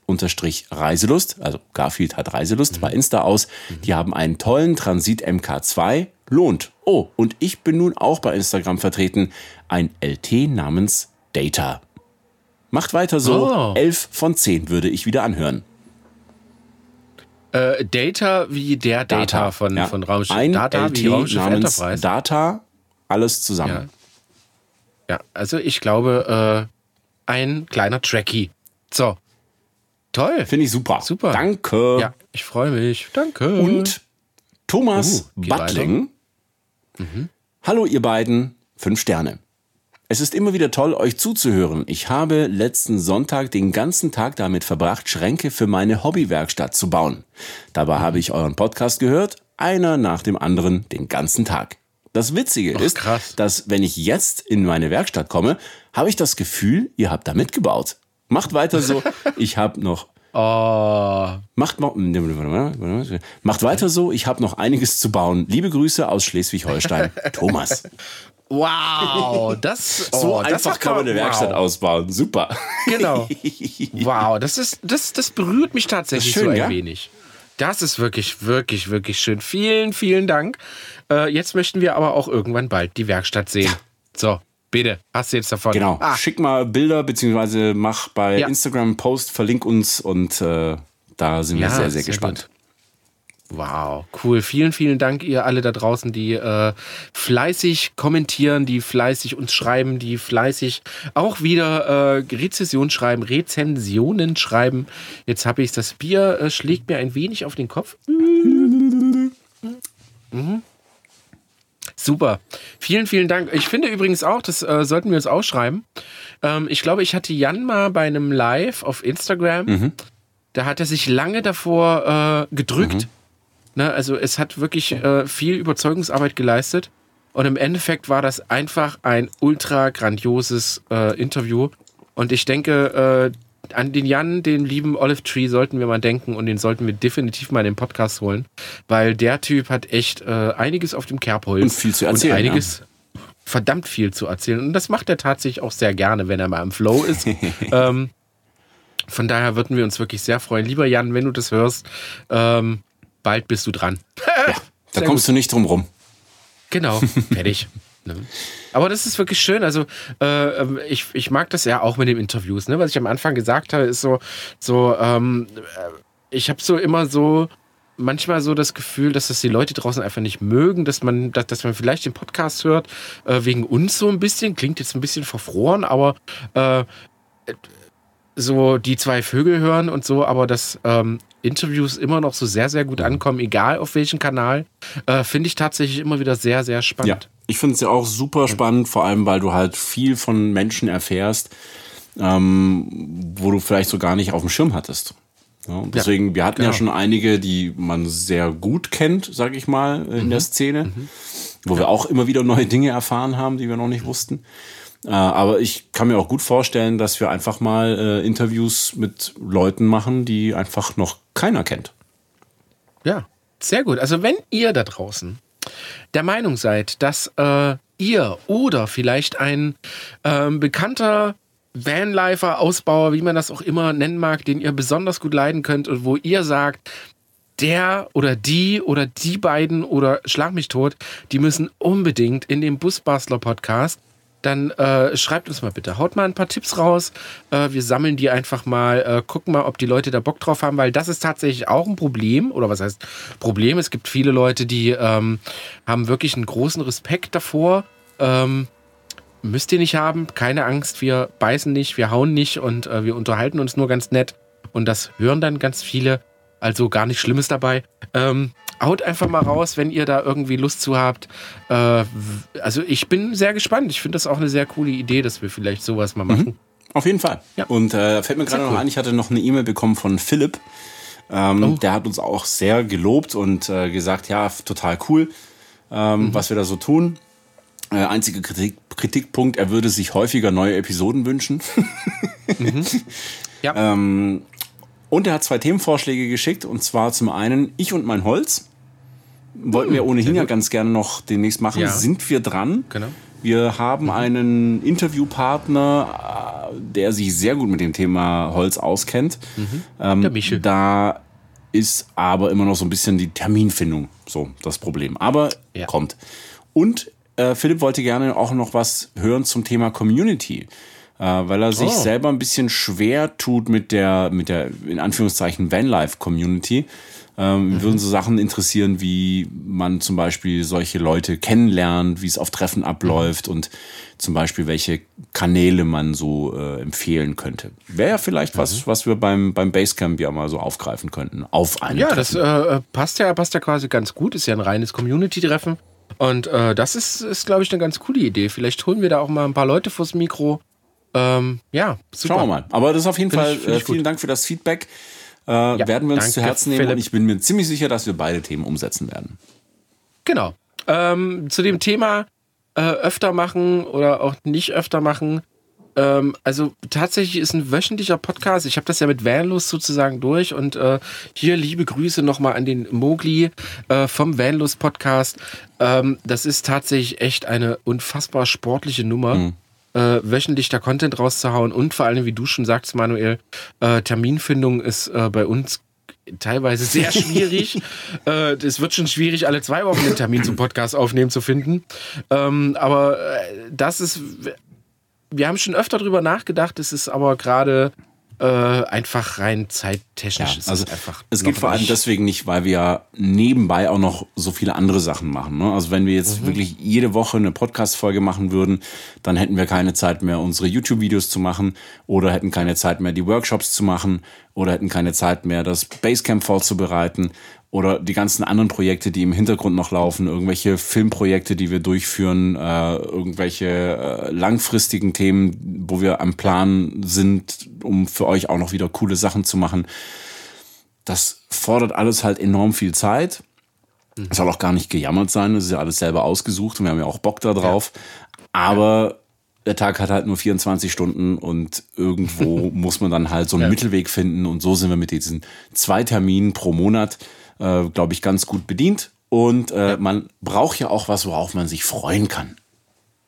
Speaker 2: Reiselust, also Garfield hat Reiselust mhm. bei Insta aus. Mhm. Die haben einen tollen Transit MK2. Lohnt. Oh, und ich bin nun auch bei Instagram vertreten. Ein LT namens Data. Macht weiter so. Oh. 11 von 10 würde ich wieder anhören.
Speaker 1: Äh, Data wie der Data, Data von, ja. von Raumschiff.
Speaker 2: Ein Data LT wie Raumschiff Enterprise. Data, alles zusammen.
Speaker 1: Ja, ja also ich glaube, äh, ein kleiner Tracky. So. Toll.
Speaker 2: Finde ich super.
Speaker 1: Super.
Speaker 2: Danke.
Speaker 1: Ja, ich freue mich. Danke.
Speaker 2: Und Thomas uh, Buttling. Mhm. Hallo, ihr beiden. Fünf Sterne. Es ist immer wieder toll, euch zuzuhören. Ich habe letzten Sonntag den ganzen Tag damit verbracht, Schränke für meine Hobbywerkstatt zu bauen. Dabei habe ich euren Podcast gehört, einer nach dem anderen, den ganzen Tag. Das Witzige Ach, ist, krass. dass wenn ich jetzt in meine Werkstatt komme, habe ich das Gefühl, ihr habt da mitgebaut. Macht weiter so. Ich habe noch
Speaker 1: Oh.
Speaker 2: Macht, macht weiter so, ich habe noch einiges zu bauen. Liebe Grüße aus Schleswig-Holstein, Thomas.
Speaker 1: Wow, das
Speaker 2: oh, so einfach das kann man eine Werkstatt wow. ausbauen. Super.
Speaker 1: Genau. Wow, das ist das das berührt mich tatsächlich schön, so ein ja? wenig. Das ist wirklich wirklich wirklich schön. Vielen vielen Dank. Äh, jetzt möchten wir aber auch irgendwann bald die Werkstatt sehen. Ja. So, bitte, hast du jetzt davon?
Speaker 2: Genau. Ah. Schick mal Bilder beziehungsweise mach bei ja. Instagram einen Post, verlink uns und äh, da sind wir sehr sehr, sehr gespannt. Gut.
Speaker 1: Wow, cool. Vielen, vielen Dank, ihr alle da draußen, die äh, fleißig kommentieren, die fleißig uns schreiben, die fleißig auch wieder äh, Rezession schreiben, Rezensionen schreiben. Jetzt habe ich das Bier, äh, schlägt mir ein wenig auf den Kopf. Mhm. Super. Vielen, vielen Dank. Ich finde übrigens auch, das äh, sollten wir uns ausschreiben. Ähm, ich glaube, ich hatte Jan mal bei einem Live auf Instagram. Mhm. Da hat er sich lange davor äh, gedrückt. Mhm Ne, also es hat wirklich äh, viel Überzeugungsarbeit geleistet. Und im Endeffekt war das einfach ein ultra grandioses äh, Interview. Und ich denke, äh, an den Jan, den lieben Olive Tree, sollten wir mal denken und den sollten wir definitiv mal in den Podcast holen. Weil der Typ hat echt äh, einiges auf dem Kerbholz.
Speaker 2: Und viel zu erzählen.
Speaker 1: Und einiges, ja. verdammt viel zu erzählen. Und das macht er tatsächlich auch sehr gerne, wenn er mal im Flow ist. ähm, von daher würden wir uns wirklich sehr freuen. Lieber Jan, wenn du das hörst, ähm, bald bist du dran.
Speaker 2: ja, da kommst gut. du nicht drum rum.
Speaker 1: Genau, fertig. Ne? Aber das ist wirklich schön. Also äh, ähm, ich, ich mag das ja auch mit den Interviews. Ne? Was ich am Anfang gesagt habe, ist so, so ähm, äh, ich habe so immer so manchmal so das Gefühl, dass das die Leute draußen einfach nicht mögen, dass man, dass, dass man vielleicht den Podcast hört, äh, wegen uns so ein bisschen. Klingt jetzt ein bisschen verfroren, aber äh, so die zwei Vögel hören und so, aber dass ähm, Interviews immer noch so sehr, sehr gut ankommen, egal auf welchem Kanal, äh, finde ich tatsächlich immer wieder sehr, sehr spannend.
Speaker 2: Ja, ich finde es ja auch super spannend, vor allem, weil du halt viel von Menschen erfährst, ähm, wo du vielleicht so gar nicht auf dem Schirm hattest. Ja, deswegen, wir hatten genau. ja schon einige, die man sehr gut kennt, sag ich mal, in mhm. der Szene, mhm. wo ja. wir auch immer wieder neue Dinge erfahren haben, die wir noch nicht wussten. Äh, aber ich kann mir auch gut vorstellen, dass wir einfach mal äh, Interviews mit Leuten machen, die einfach noch keiner kennt.
Speaker 1: Ja, sehr gut. Also wenn ihr da draußen der Meinung seid, dass äh, ihr oder vielleicht ein äh, bekannter Vanlifer, Ausbauer, wie man das auch immer nennen mag, den ihr besonders gut leiden könnt und wo ihr sagt, der oder die oder die beiden oder schlag mich tot, die müssen unbedingt in den Busbastler Podcast dann äh, schreibt uns mal bitte. Haut mal ein paar Tipps raus. Äh, wir sammeln die einfach mal, äh, gucken mal, ob die Leute da Bock drauf haben, weil das ist tatsächlich auch ein Problem. Oder was heißt Problem? Es gibt viele Leute, die ähm, haben wirklich einen großen Respekt davor. Ähm, müsst ihr nicht haben, keine Angst, wir beißen nicht, wir hauen nicht und äh, wir unterhalten uns nur ganz nett. Und das hören dann ganz viele. Also gar nichts Schlimmes dabei. Ähm, haut einfach mal raus, wenn ihr da irgendwie Lust zu habt. Äh, also ich bin sehr gespannt. Ich finde das auch eine sehr coole Idee, dass wir vielleicht sowas mal machen. Mhm.
Speaker 2: Auf jeden Fall. Ja. Und äh, fällt mir gerade cool. noch ein, ich hatte noch eine E-Mail bekommen von Philipp. Ähm, oh. Der hat uns auch sehr gelobt und äh, gesagt, ja, total cool, ähm, mhm. was wir da so tun. Äh, einziger Kritik, Kritikpunkt, er würde sich häufiger neue Episoden wünschen. mhm. Ja. Ähm, und er hat zwei Themenvorschläge geschickt, und zwar zum einen Ich und mein Holz. Wollten wir hm, ohnehin ja ganz gerne noch demnächst machen. Ja. Sind wir dran? Genau. Wir haben mhm. einen Interviewpartner, äh, der sich sehr gut mit dem Thema Holz auskennt. Mhm. Ähm, der Michel. Da ist aber immer noch so ein bisschen die Terminfindung so das Problem. Aber ja. kommt. Und äh, Philipp wollte gerne auch noch was hören zum Thema Community äh, weil er sich oh. selber ein bisschen schwer tut mit der, mit der, in Anführungszeichen, Vanlife-Community. Ähm, mhm. Würden so Sachen interessieren, wie man zum Beispiel solche Leute kennenlernt, wie es auf Treffen abläuft mhm. und zum Beispiel welche Kanäle man so äh, empfehlen könnte. Wäre ja vielleicht mhm. was, was wir beim, beim Basecamp ja mal so aufgreifen könnten. Auf einem
Speaker 1: Ja, Treffen. das äh, passt ja, passt ja quasi ganz gut. Ist ja ein reines Community-Treffen. Und äh, das ist, ist glaube ich, eine ganz coole Idee. Vielleicht holen wir da auch mal ein paar Leute vors Mikro ähm, ja,
Speaker 2: super. Schauen wir mal. Aber das ist auf jeden find Fall, ich, äh, vielen gut. Dank für das Feedback. Äh, ja, werden wir uns zu Herzen nehmen Philipp. und ich bin mir ziemlich sicher, dass wir beide Themen umsetzen werden.
Speaker 1: Genau. Ähm, zu dem Thema äh, öfter machen oder auch nicht öfter machen. Ähm, also tatsächlich ist ein wöchentlicher Podcast. Ich habe das ja mit Vanlust sozusagen durch und äh, hier liebe Grüße nochmal an den Mogli äh, vom Vanlust Podcast. Ähm, das ist tatsächlich echt eine unfassbar sportliche Nummer. Mhm äh, wöchentlich da Content rauszuhauen und vor allem, wie du schon sagst, Manuel, äh, Terminfindung ist äh, bei uns teilweise sehr schwierig. äh, es wird schon schwierig, alle zwei Wochen einen Termin zum Podcast aufnehmen zu finden. Ähm, aber äh, das ist, wir haben schon öfter drüber nachgedacht, es ist aber gerade äh, einfach rein zeittechnisch ja,
Speaker 2: ist also es einfach. Es geht vor allem nicht. deswegen nicht, weil wir nebenbei auch noch so viele andere Sachen machen. Ne? Also wenn wir jetzt mhm. wirklich jede Woche eine Podcast-Folge machen würden, dann hätten wir keine Zeit mehr, unsere YouTube-Videos zu machen oder hätten keine Zeit mehr, die Workshops zu machen oder hätten keine Zeit mehr, das Basecamp vorzubereiten oder die ganzen anderen Projekte, die im Hintergrund noch laufen, irgendwelche Filmprojekte, die wir durchführen, äh, irgendwelche äh, langfristigen Themen, wo wir am Plan sind, um für euch auch noch wieder coole Sachen zu machen. Das fordert alles halt enorm viel Zeit. Mhm. Soll auch gar nicht gejammert sein, das ist ja alles selber ausgesucht und wir haben ja auch Bock da drauf. Aber der Tag hat halt nur 24 Stunden und irgendwo muss man dann halt so einen ja. Mittelweg finden und so sind wir mit diesen zwei Terminen pro Monat äh, glaube ich, ganz gut bedient. Und äh, ja. man braucht ja auch was, worauf man sich freuen kann.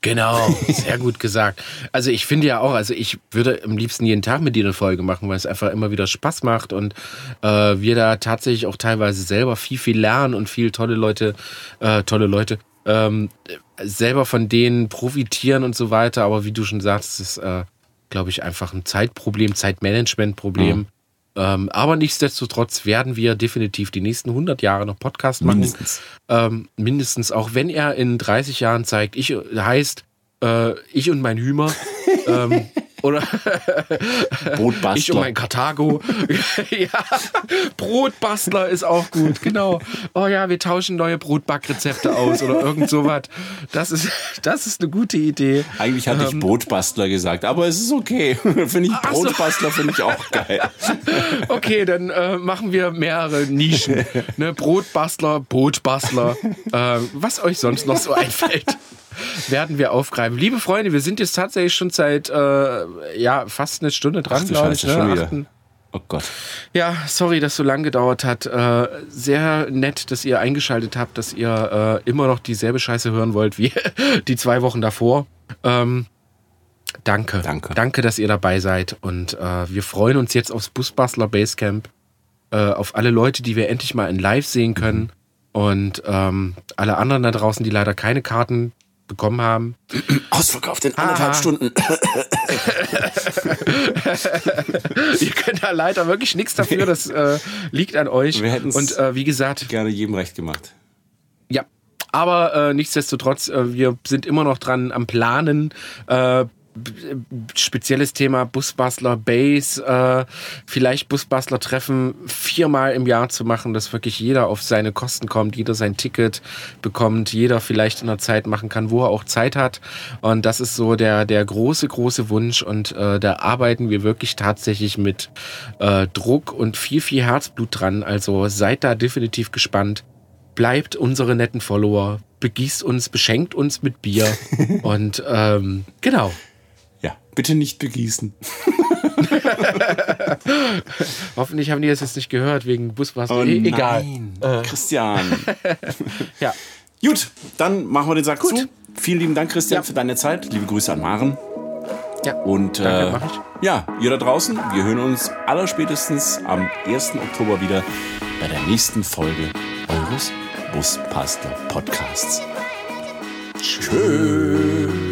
Speaker 1: Genau, sehr gut gesagt. Also ich finde ja auch, also ich würde am liebsten jeden Tag mit dir eine Folge machen, weil es einfach immer wieder Spaß macht und äh, wir da tatsächlich auch teilweise selber viel, viel lernen und viel tolle Leute, äh, tolle Leute, ähm, selber von denen profitieren und so weiter. Aber wie du schon sagst, ist, äh, glaube ich, einfach ein Zeitproblem, Zeitmanagementproblem. Mhm Ähm, aber nichtsdestotrotz werden wir definitiv die nächsten 100 Jahre noch Podcast machen.
Speaker 2: Mindestens.
Speaker 1: Ähm, mindestens, auch wenn er in 30 Jahren zeigt, ich heißt äh, ich und mein Hümer. ähm, oder
Speaker 2: Brotbastler.
Speaker 1: ich und mein Karthago. ja, Brotbastler ist auch gut, genau. Oh ja, wir tauschen neue Brotbackrezepte aus oder irgend sowas. Das ist, das ist eine gute Idee.
Speaker 2: Eigentlich hatte ich
Speaker 1: Ähm,
Speaker 2: Brotbastler gesagt, aber es ist okay. finde ich. Brotbastler finde ich auch geil.
Speaker 1: Okay, dann äh, machen wir mehrere Nischen. Ne? Brotbastler, Bootbastler, äh, was euch sonst noch so einfällt. Werden wir aufgreifen. Liebe Freunde, wir sind jetzt tatsächlich schon seit äh, ja, fast eine Stunde dran, glaube ich.
Speaker 2: Scheiße, schon wieder.
Speaker 1: Achten-
Speaker 2: Oh Gott.
Speaker 1: Ja, sorry, dass so lang gedauert hat. Äh, sehr nett, dass ihr eingeschaltet habt, dass ihr äh, immer noch dieselbe Scheiße hören wollt wie die zwei Wochen davor. Ähm, danke.
Speaker 2: Danke.
Speaker 1: Danke, dass ihr dabei seid. Und äh, wir freuen uns jetzt aufs Busbastler Basecamp. Äh, auf alle Leute, die wir endlich mal in Live sehen können. Und ähm, alle anderen da draußen, die leider keine Karten bekommen haben.
Speaker 2: Ausverkauft in anderthalb
Speaker 1: Aha.
Speaker 2: Stunden.
Speaker 1: ihr könnt da leider wirklich nichts dafür. Das äh, liegt an euch.
Speaker 2: Wir hätten's-
Speaker 1: Und äh, wie gesagt,
Speaker 2: Gerne jedem recht gemacht.
Speaker 1: Ja, aber äh, nichtsdestotrotz, äh, wir sind immer noch dran am Planen. Äh, spezielles Thema Busbastler Base, äh, vielleicht Busbastler Treffen viermal im Jahr zu machen, dass wirklich jeder auf seine Kosten kommt, jeder sein Ticket bekommt, jeder vielleicht in der Zeit machen kann, wo er auch Zeit hat. Und das ist so der, der große, große Wunsch. Und äh, da arbeiten wir wirklich tatsächlich mit äh, Druck und viel, viel Herzblut dran. Also seid da definitiv gespannt bleibt unsere netten Follower, begießt uns, beschenkt uns mit Bier und ähm, genau.
Speaker 2: Bitte nicht begießen.
Speaker 1: Hoffentlich haben die das jetzt nicht gehört wegen Busbastler.
Speaker 2: Oh,
Speaker 1: E egal.
Speaker 2: nein. Christian.
Speaker 1: Ja.
Speaker 2: Gut, dann machen wir den Sack
Speaker 1: Gut.
Speaker 2: zu. Vielen lieben Dank, Christian,
Speaker 1: Ja.
Speaker 2: für deine Zeit. Liebe Grüße an Maren.
Speaker 1: Ja.
Speaker 2: Und
Speaker 1: Danke,
Speaker 2: äh, ja, ihr da draußen, wir hören uns allerspätestens am 1. Oktober wieder bei der nächsten Folge eures Buspasta Podcasts. Tschüss.